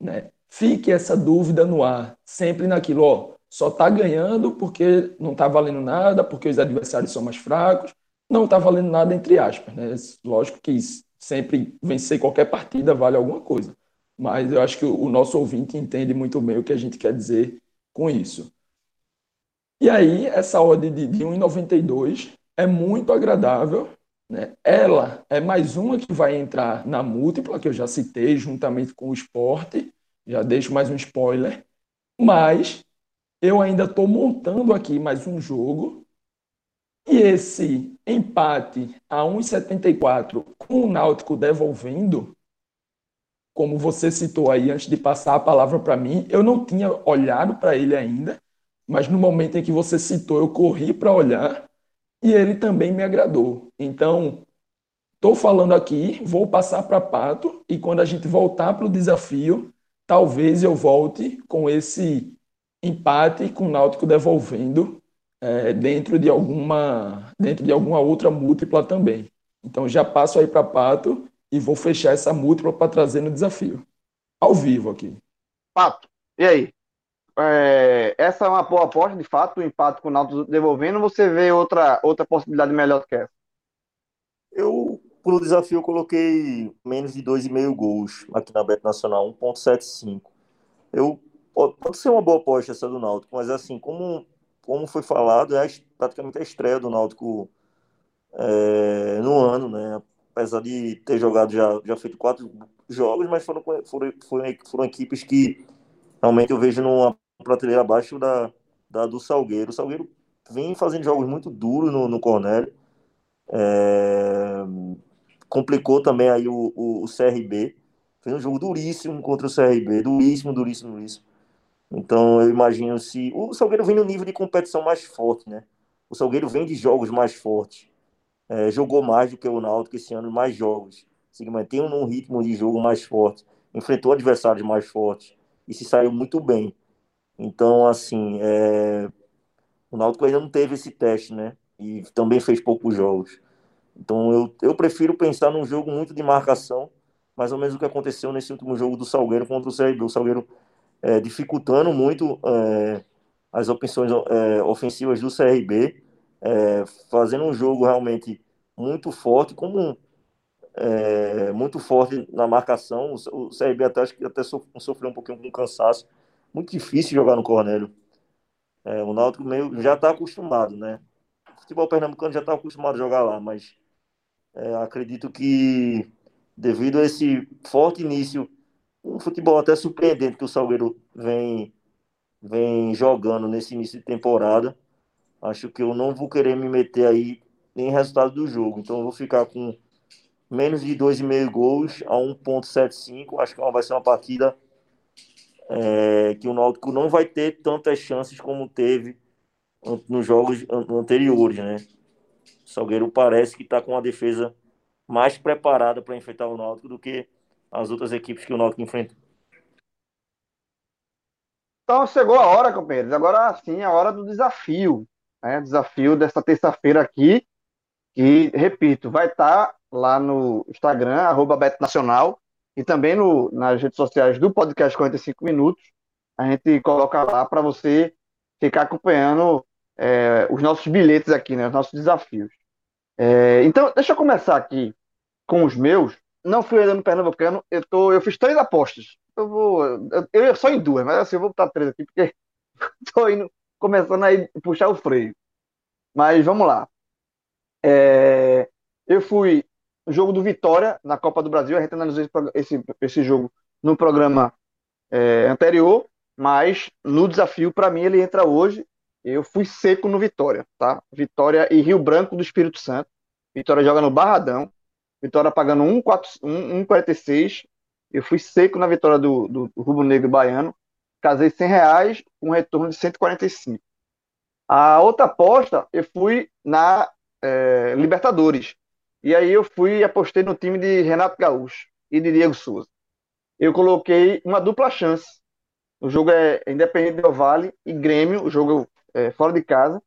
né, fique essa dúvida no ar, sempre naquilo, ó, só está ganhando porque não está valendo nada, porque os adversários são mais fracos, não está valendo nada entre aspas. Né? Lógico que sempre vencer qualquer partida vale alguma coisa, mas eu acho que o nosso ouvinte entende muito bem o que a gente quer dizer com isso. E aí, essa ordem de, de 1,92 é muito agradável né? Ela é mais uma que vai entrar na múltipla, que eu já citei, juntamente com o esporte. Já deixo mais um spoiler. Mas eu ainda estou montando aqui mais um jogo. E esse empate a 1,74 com o Náutico devolvendo, como você citou aí antes de passar a palavra para mim, eu não tinha olhado para ele ainda, mas no momento em que você citou, eu corri para olhar e ele também me agradou. Então, estou falando aqui, vou passar para Pato e quando a gente voltar para o desafio, talvez eu volte com esse empate com o Náutico devolvendo é, dentro de alguma dentro de alguma outra múltipla também. Então já passo aí para Pato e vou fechar essa múltipla para trazer no desafio. Ao vivo aqui. Pato, e aí? É, essa é uma boa aposta, de fato, o empate com o Náutico devolvendo, você vê outra, outra possibilidade melhor do que essa? Eu, pro desafio, coloquei menos de 2,5 gols aqui na Bet Nacional, 1,75. Eu, pode ser uma boa aposta essa do Náutico, mas assim, como, como foi falado, é praticamente a estreia do Náutico é, no ano, né? Apesar de ter jogado já, já feito quatro jogos, mas foram, foram, foram, foram equipes que realmente eu vejo numa prateleira abaixo da, da do Salgueiro. O Salgueiro vem fazendo jogos muito duros no, no Cornélio. É, complicou também aí o, o, o, CRB. Fez um jogo duríssimo contra o CRB. Duríssimo, duríssimo, duríssimo. Então eu imagino se. O Salgueiro vem no nível de competição mais forte, né? O Salgueiro vem de jogos mais fortes. É, jogou mais do que o Náutico esse ano, mais jogos. Se mantém um ritmo de jogo mais forte. Enfrentou adversários mais fortes. E se saiu muito bem. Então, assim, é... o Náutico ainda não teve esse teste, né? E também fez poucos jogos. Então, eu, eu prefiro pensar num jogo muito de marcação, mais ou menos o que aconteceu nesse último jogo do Salgueiro contra o CRB. O Salgueiro é, dificultando muito é, as opções é, ofensivas do CRB, é, fazendo um jogo realmente muito forte, como é, muito forte na marcação. O, CRB até, acho que até sofreu um pouquinho com cansaço. Muito difícil jogar no Cornélio. É, o Náutico meio, já está acostumado, né? O futebol pernambucano já está acostumado a jogar lá, mas é, acredito que devido a esse forte início, um futebol até surpreendente que o Salgueiro vem, vem jogando nesse início de temporada, acho que eu não vou querer me meter aí em resultado do jogo. Então eu vou ficar com menos de 2,5 gols a 1,75. Acho que vai ser uma partida é, que o Náutico não vai ter tantas chances como teve nos jogos anteriores, né? O Salgueiro parece que está com uma defesa mais preparada para enfrentar o Náutico do que as outras equipes que o Náutico enfrentou. Então chegou a hora, companheiros. Agora sim, a hora do desafio. Né? Desafio dessa terça-feira aqui, que, repito, vai estar tá lá no Instagram, arroba Beto Nacional, e também no, nas redes sociais do podcast 45 Minutos. A gente coloca lá para você ficar acompanhando é, os nossos bilhetes aqui, né, os nossos desafios. É, então, deixa eu começar aqui com os meus. Não fui ainda no Pernambucano, eu, tô, eu fiz três apostas. Eu vou. Eu, eu só em duas, mas assim, eu vou botar três aqui, porque estou indo, começando a puxar o freio. Mas vamos lá. É, eu fui no jogo do Vitória na Copa do Brasil. A gente analisou esse, esse jogo no programa é, anterior, mas no desafio, para mim, ele entra hoje. Eu fui seco no Vitória, tá? Vitória e Rio Branco do Espírito Santo. Vitória joga no Barradão. Vitória pagando 1,46. Eu fui seco na vitória do, do, do Rubro Negro Baiano. Casei 100 reais, um retorno de 145. A outra aposta, eu fui na é, Libertadores. E aí eu fui e apostei no time de Renato Gaúcho e de Diego Souza. Eu coloquei uma dupla chance. O jogo é Independente do Vale e Grêmio, o jogo é fora de casa,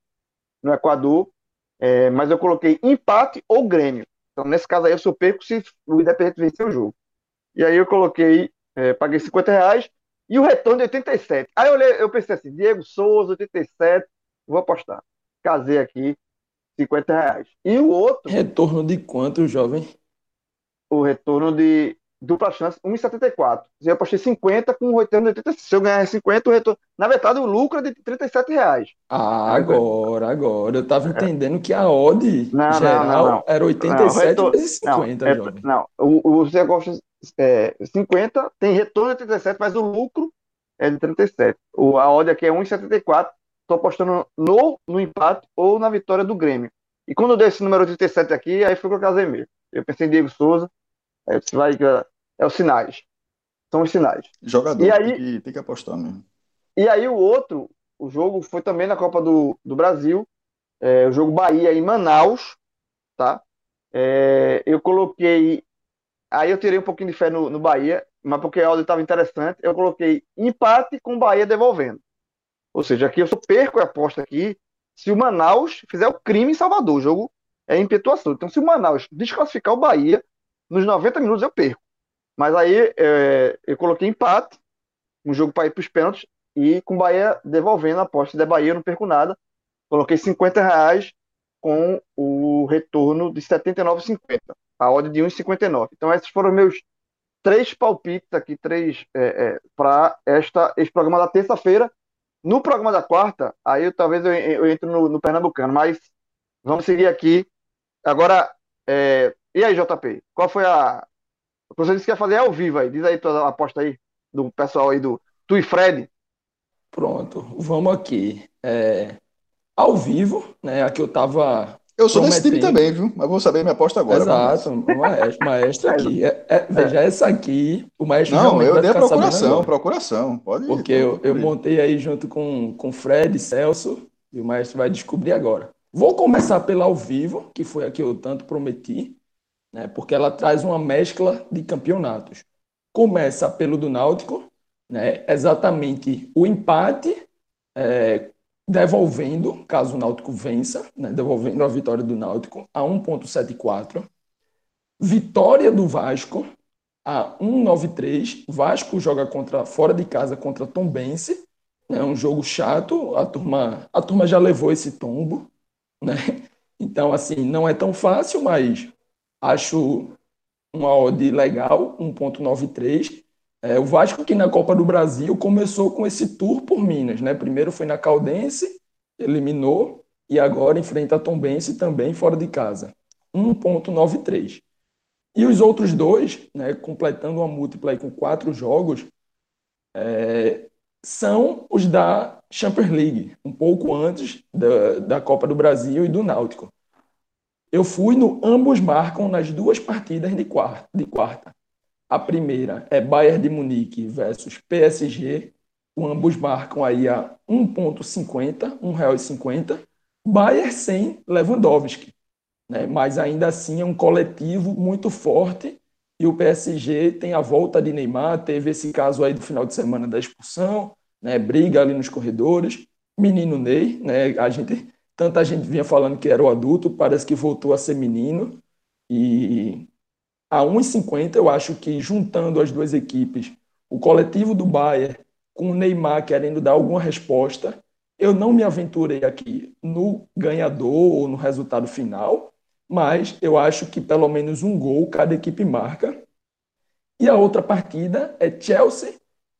no Equador. É, mas eu coloquei empate ou Grêmio. Então, nesse caso aí, eu sou perco se o Independente vencer o jogo. E aí eu coloquei, é, paguei 50 reais e o retorno de 87. Aí eu, olhei, eu pensei assim, Diego Souza, 87, vou apostar. Casei aqui, 50 reais. E o outro. Retorno de quanto, jovem? O retorno de dupla chance, 1,74. Eu apostei 50 com o retorno de 86. Se eu ganhar 50, o retorno. Na verdade, o lucro é de 37 reais. Ah, agora, agora. Eu tava entendendo que a odd não, geral não, não, era 87 retorno, vezes 50, não, jovem. Não, o, o você gosta é, 50, tem retorno de 37, mas o lucro é de 37. O, a odd aqui é 1,74 estou apostando no, no empate ou na vitória do Grêmio. E quando eu dei esse número 37 aqui, aí foi eu casei mesmo. Eu pensei em Diego Souza, aí você vai, é os sinais. São os sinais. Jogador, e aí, tem, que, tem que apostar mesmo. E aí o outro, o jogo foi também na Copa do, do Brasil, é, o jogo Bahia em Manaus, tá? É, eu coloquei, aí eu tirei um pouquinho de fé no, no Bahia, mas porque a ordem estava interessante, eu coloquei empate com o Bahia devolvendo. Ou seja, aqui eu só perco a aposta aqui se o Manaus fizer o crime em Salvador. O jogo é impetuação. Então, se o Manaus desclassificar o Bahia, nos 90 minutos eu perco. Mas aí é, eu coloquei empate, um jogo para ir para os pênaltis, e com o Bahia devolvendo a aposta. Der Bahia, eu não perco nada. Coloquei 50 reais com o retorno de 79,50. A odd de 1,59. Então, esses foram meus três palpites aqui, três é, é, para esse programa da terça-feira. No programa da quarta, aí eu, talvez eu, eu entro no, no, Pernambucano, mas vamos seguir aqui. Agora, é... e aí, JP? Qual foi a. Você disse que ia fazer ao vivo aí. Diz aí tua aposta aí, do pessoal aí do Tu e Fred. Pronto, vamos aqui. É... Ao vivo, né? Aqui eu tava eu sou desse time também, viu? Mas vou saber minha aposta agora. Exato, o maestro, maestro aqui. É, é, veja, essa aqui, o maestro Não, eu dei a procuração, procuração. Pode Porque eu, eu, montei aí junto com, com Fred, Celso, e o maestro vai descobrir agora. Vou começar pela ao vivo, que foi a que eu tanto prometi, né? Porque ela traz uma mescla de campeonatos. Começa pelo do Náutico, né? Exatamente o empate é, devolvendo, caso o Náutico vença, né, devolvendo a vitória do Náutico a 1.74. Vitória do Vasco a 1.93. Vasco joga contra fora de casa contra Tombense É um jogo chato, a turma, a turma já levou esse tombo, né? Então, assim, não é tão fácil, mas acho uma odd legal, 1.93. É, o Vasco que na Copa do Brasil começou com esse tour por Minas, né? Primeiro foi na Caldense, eliminou, e agora enfrenta a Tombense também fora de casa. 1.93. E os outros dois, né, completando uma múltipla com quatro jogos, é, são os da Champions League, um pouco antes da, da Copa do Brasil e do Náutico. Eu fui no ambos marcam nas duas partidas de quarta. De quarta. A primeira é Bayern de Munique versus PSG. O ambos marcam aí a 1,50, R$ 1,50. Bayern sem Lewandowski. Né? Mas ainda assim é um coletivo muito forte. E o PSG tem a volta de Neymar. Teve esse caso aí do final de semana da expulsão, né? briga ali nos corredores. Menino Ney, né? a gente tanta gente vinha falando que era o adulto, parece que voltou a ser menino. E a 1,50 eu acho que juntando as duas equipes, o coletivo do Bayern com o Neymar querendo dar alguma resposta, eu não me aventurei aqui no ganhador ou no resultado final, mas eu acho que pelo menos um gol cada equipe marca. E a outra partida é Chelsea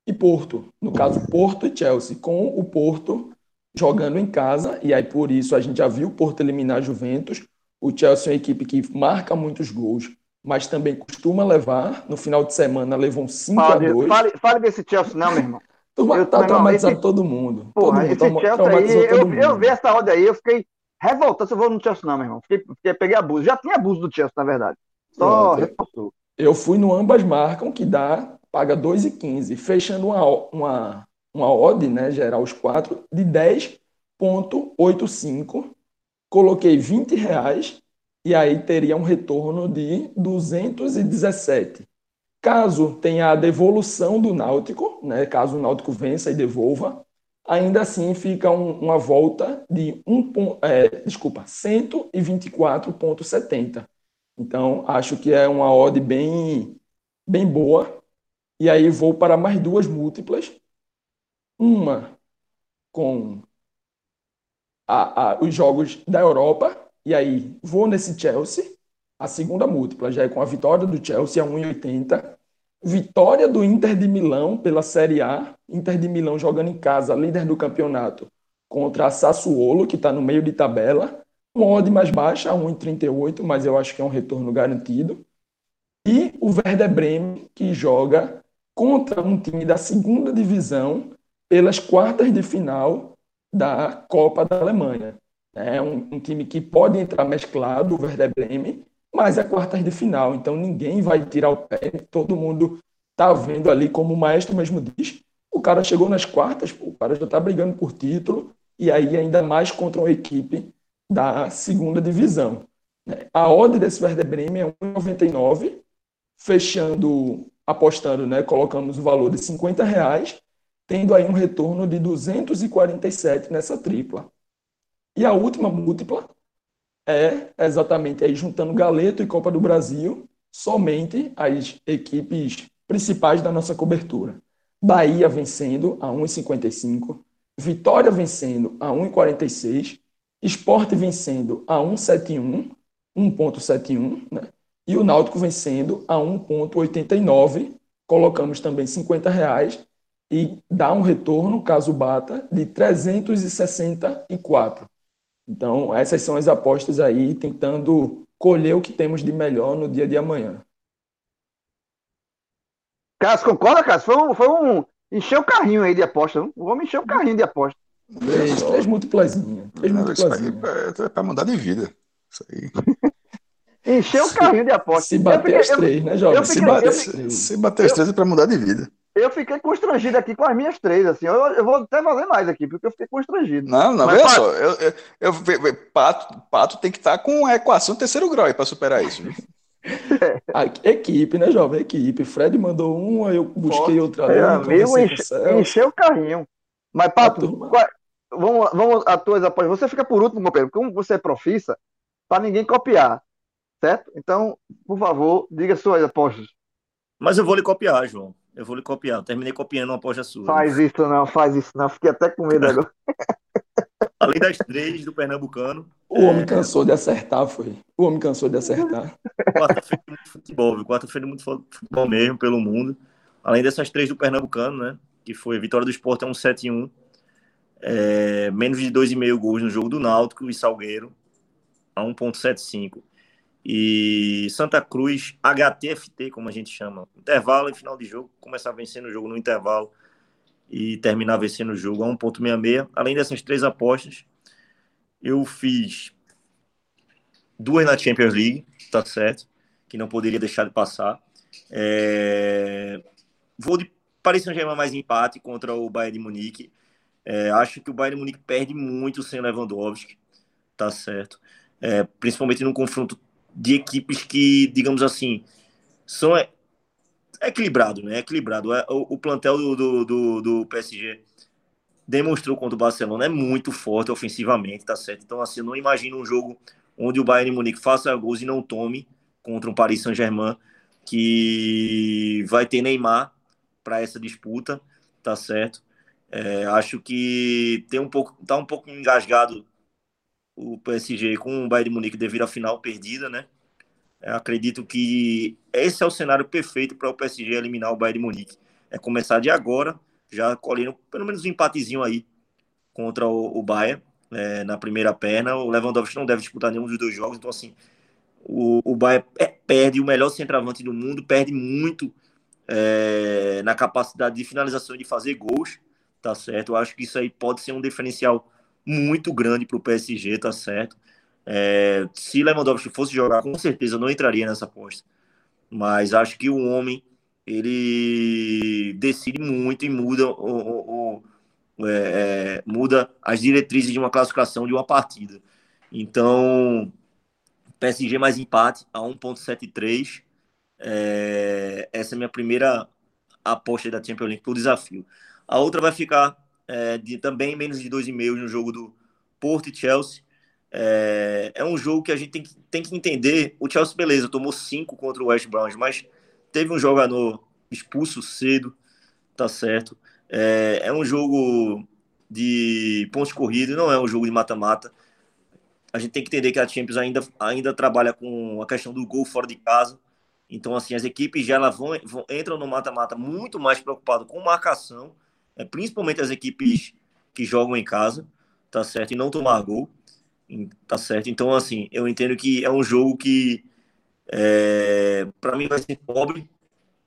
e Porto. No caso, Porto e Chelsea, com o Porto jogando em casa, e aí por isso a gente já viu o Porto eliminar a Juventus. O Chelsea é uma equipe que marca muitos gols, mas também costuma levar. No final de semana levou um 5 Fale, a 2 fale, fale desse Chelsea, não, meu irmão. Turma Eu tá não, traumatizando esse- todo mundo. todo Porra, mundo esse Chelsea aí, todo eu, mundo. eu vi essa roda aí, eu fiquei revoltado se eu vou no Chelsea, não, meu irmão. Fiquei, fiquei, peguei abuso. Já tinha abuso do Chelsea, na verdade. Só reforçou. Eu fui no ambas marcam, que dá, paga 2,15, fechando uma, uma, uma odd, né, geral os quatro, de 10,85. Coloquei 20 reais e aí teria um retorno de 217. Caso tenha a devolução do Náutico, né, caso o Náutico vença e devolva, ainda assim fica um- uma volta de um, é, desculpa, 124,70. Então, acho que é uma odd bem, bem boa. E aí vou para mais duas múltiplas. Uma com a- a- os jogos da Europa. E aí vou nesse Chelsea. A segunda múltipla já é com a vitória do Chelsea a 1,80. Vitória do Inter de Milão pela Série A. Inter de Milão jogando em casa, líder do campeonato, contra a Sassuolo, que está no meio de tabela. Uma odd mais baixa, 1,38, mas eu acho que é um retorno garantido. E o Werder Bremen, que joga contra um time da segunda divisão pelas quartas de final da Copa da Alemanha. É um, um time que pode entrar mesclado, o Werder Bremen, mas é quartas de final, então ninguém vai tirar o pé, todo mundo tá vendo ali, como o maestro mesmo diz, o cara chegou nas quartas, o cara já tá brigando por título, e aí ainda mais contra uma equipe da segunda divisão. né? A odd desse Werder Bremen é 1,99, fechando, apostando, né, colocamos o valor de 50 reais, tendo aí um retorno de 247 nessa tripla. E a última múltipla é exatamente aí juntando Galeto e Copa do Brasil, somente as equipes principais da nossa cobertura. Bahia vencendo a 1,55, Vitória vencendo a 1,46, Esporte vencendo a 1,71, 1,71, né? E o Náutico vencendo a 1,89. Colocamos também 50 reais e dá um retorno, caso bata, de 364. Então, essas são as apostas aí, tentando colher o que temos de melhor no dia de amanhã. Cássio, concorda, Cássio? Foi um, foi um. Encheu o carrinho aí de aposta. Vamos encher o carrinho de aposta. Três, três múltiplazinhas. Três isso aí múltiplazinhas. é, é pra mudar de vida. Isso aí. Encheu o carrinho de aposta. Se Eu bater fiquei- as eu- três, né, jovem? Se bater eu três. Se bater as três é pra mudar de vida. Eu fiquei constrangido aqui com as minhas três, assim. Eu, eu vou até fazer mais aqui, porque eu fiquei constrangido. Não, não, Mas veja só. Eu, eu, eu- pato, pato tem que estar com a equação terceiro grau aí pra superar isso. equipe, né, jovem? Equipe. Fred mandou uma, eu busquei outra Meu amigo, enche- encheu o carrinho. Mas, Pato, qual- vamos, vamos a tuas apostas. Você fica por último, companheiro. Como você é profissa, para ninguém copiar, certo? Então, por favor, diga suas apostas. Mas eu vou lhe copiar, João. Eu vou lhe copiar. terminei copiando uma aposta sua. Faz isso não, faz isso não. Fiquei até com medo agora. Além das três do Pernambucano. O homem é... cansou de acertar, foi. O homem cansou de acertar. Quarta-feira muito futebol, viu? Quarta-feira muito futebol mesmo pelo mundo. Além dessas três do Pernambucano, né? Que foi vitória do Sport é um 7-1. É, menos de 2,5 gols no jogo do Náutico e Salgueiro a 1,75. E Santa Cruz, HTFT, como a gente chama. Intervalo e final de jogo. Começar vencendo o jogo no intervalo e terminar vencendo o jogo a 1,66. Além dessas três apostas, eu fiz duas na Champions League, tá certo? Que não poderia deixar de passar. É... Vou de Paris Saint-Germain mais empate contra o Bayern de Munique. É, acho que o Bayern de Munique perde muito sem Lewandowski, tá certo? É, principalmente num confronto de equipes que, digamos assim, são é, é equilibrado, né? É equilibrado. É, o, o plantel do, do, do, do, PSG demonstrou contra o Barcelona é muito forte ofensivamente, tá certo? Então, assim, eu não imagino um jogo onde o Bayern Munique faça gols e não tome contra um Paris Saint-Germain que vai ter Neymar para essa disputa, tá certo? É, acho que tem um pouco, tá um pouco engasgado o PSG com o Bayern de Munique devido à final perdida, né? Eu acredito que esse é o cenário perfeito para o PSG eliminar o Bayern de Munique. É começar de agora, já colhendo pelo menos um empatezinho aí contra o, o Bayern é, na primeira perna. O Lewandowski não deve disputar nenhum dos dois jogos, então assim, o, o Bayern perde o melhor centroavante do mundo, perde muito é, na capacidade de finalização de fazer gols, tá certo? Eu acho que isso aí pode ser um diferencial muito grande para o PSG, tá certo? É, se Lewandowski fosse jogar, com certeza não entraria nessa aposta. Mas acho que o homem ele decide muito e muda o, é, é, muda as diretrizes de uma classificação de uma partida. Então, PSG mais empate a 1.73. É, essa é a minha primeira aposta da Champions League para o desafio. A outra vai ficar é, de também menos de 2,5 no jogo do Porto e Chelsea. É, é, um jogo que a gente tem que, tem que entender. O Chelsea, beleza, tomou 5 contra o West Browns, mas teve um jogador expulso cedo, tá certo. É, é um jogo de pontos corridos, não é um jogo de mata-mata. A gente tem que entender que a Champions ainda, ainda trabalha com a questão do gol fora de casa. Então, assim, as equipes já vão, vão entram no mata-mata muito mais preocupado com marcação é, principalmente as equipes que jogam em casa, tá certo? E não tomar gol, tá certo? Então, assim, eu entendo que é um jogo que, é, para mim, vai ser pobre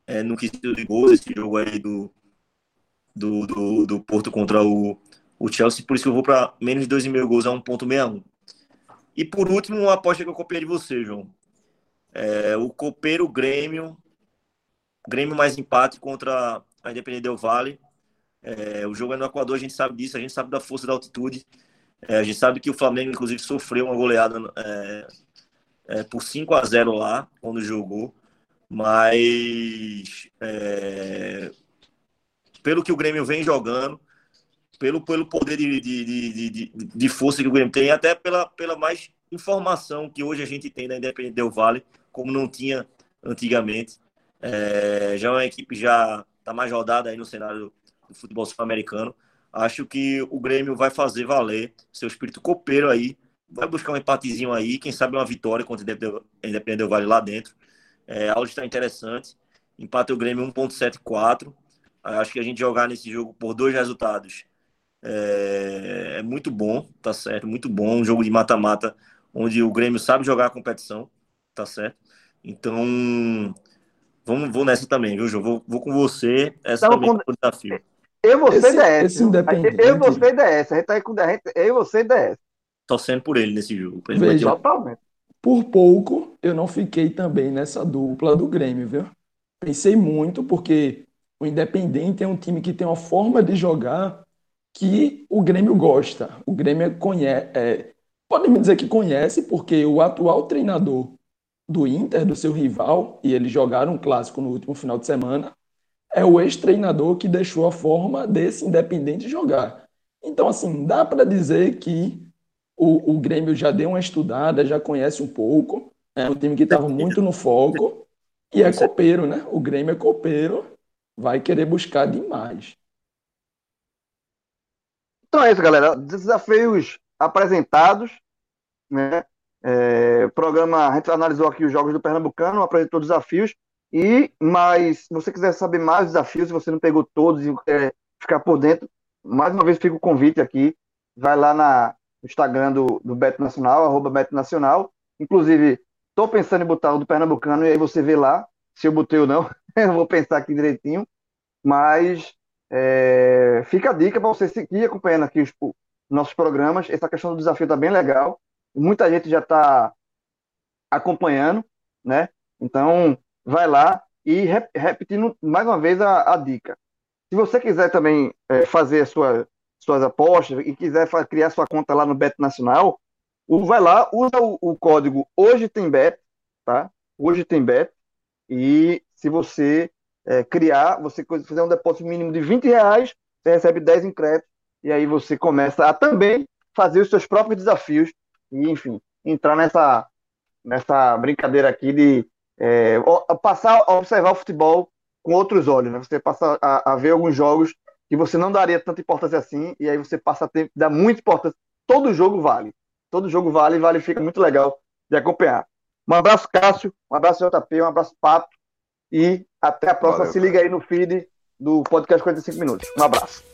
é, no quesito de gols, esse jogo aí do, do, do, do Porto contra o, o Chelsea, por isso que eu vou para menos de 2,5 gols a 1,61. E por último, uma aposta que eu copiei de você, João. É, o Copeiro Grêmio, Grêmio mais empate contra a Independente Del Vale. É, o jogo é no Equador, a gente sabe disso, a gente sabe da força da altitude. É, a gente sabe que o Flamengo, inclusive, sofreu uma goleada é, é por 5 a 0 lá, quando jogou. Mas, é, pelo que o Grêmio vem jogando, pelo, pelo poder de, de, de, de, força que o Grêmio tem, até pela, pela mais informação que hoje a gente tem da Independente Del Vale, como não tinha antigamente. É, já é uma equipe já está mais rodada aí no cenário do futebol sul-americano. Acho que o Grêmio vai fazer valer seu espírito copeiro aí, vai buscar um empatezinho aí, quem sabe uma vitória contra o Independente do Vale lá dentro. É, a aula está interessante. Empate o Grêmio 1.74. Acho que a gente jogar nesse jogo por dois resultados é, é muito bom, tá certo? Muito bom. Um jogo de mata-mata onde o Grêmio sabe jogar a competição, tá certo? Então, vamos, vou nessa também, viu, João? Vou, vou com você. Essa também é o desafio. Eu vou ser DS. Esse independente. Eu vou ser DS. A gente tá aí com DS. Eu vou ser DS. Torcendo por ele nesse jogo. Veja, totalmente. Por pouco, eu não fiquei também nessa dupla do Grêmio, viu? Pensei muito, porque o Independente é um time que tem uma forma de jogar que o Grêmio gosta. O Grêmio conhece, é, podemos dizer que conhece, porque o atual treinador do Inter, do seu rival, e eles jogaram um clássico no último final de semana, é o ex-treinador que deixou a forma desse Independente jogar. Então, assim, dá para dizer que o, o Grêmio já deu uma estudada, já conhece um pouco, é um time que estava muito no foco, e é copeiro, né? O Grêmio é copeiro, vai querer buscar demais. Então é isso, galera. Desafios apresentados, né? É, programa, a gente analisou aqui os jogos do Pernambucano, apresentou desafios, e mas se você quiser saber mais desafios, se você não pegou todos e quer ficar por dentro, mais uma vez fica o convite aqui, vai lá na, no Instagram do, do Beto Nacional, arroba Beto Nacional, inclusive estou pensando em botar o do Pernambucano, e aí você vê lá, se eu botei ou não, eu vou pensar aqui direitinho, mas é, fica a dica para você seguir acompanhando aqui os, os nossos programas, essa questão do desafio está bem legal, muita gente já está acompanhando, né? Então, vai lá e repetindo mais uma vez a, a dica. Se você quiser também é, fazer sua, suas apostas e quiser criar sua conta lá no Bet Nacional, vai lá, usa o, o, código Hoje Tem Bet, tá? Hoje Tem Bet, e se você é, criar, você fizer um depósito mínimo de 20 reais, você recebe 10 em crédito, e aí você começa a também fazer os seus próprios desafios e, enfim, entrar nessa, nessa brincadeira aqui de é, passar a observar o futebol com outros olhos, né? Você passa a, a, ver alguns jogos que você não daria tanta importância assim, e aí você passa a ter, dá muita importância. Todo jogo vale. Todo jogo vale, vale, fica muito legal de acompanhar. Um abraço, Cássio, um abraço, JP, um abraço, Pato, e até a próxima. Valeu, Se liga aí no feed do podcast 45 Minutos. Um abraço.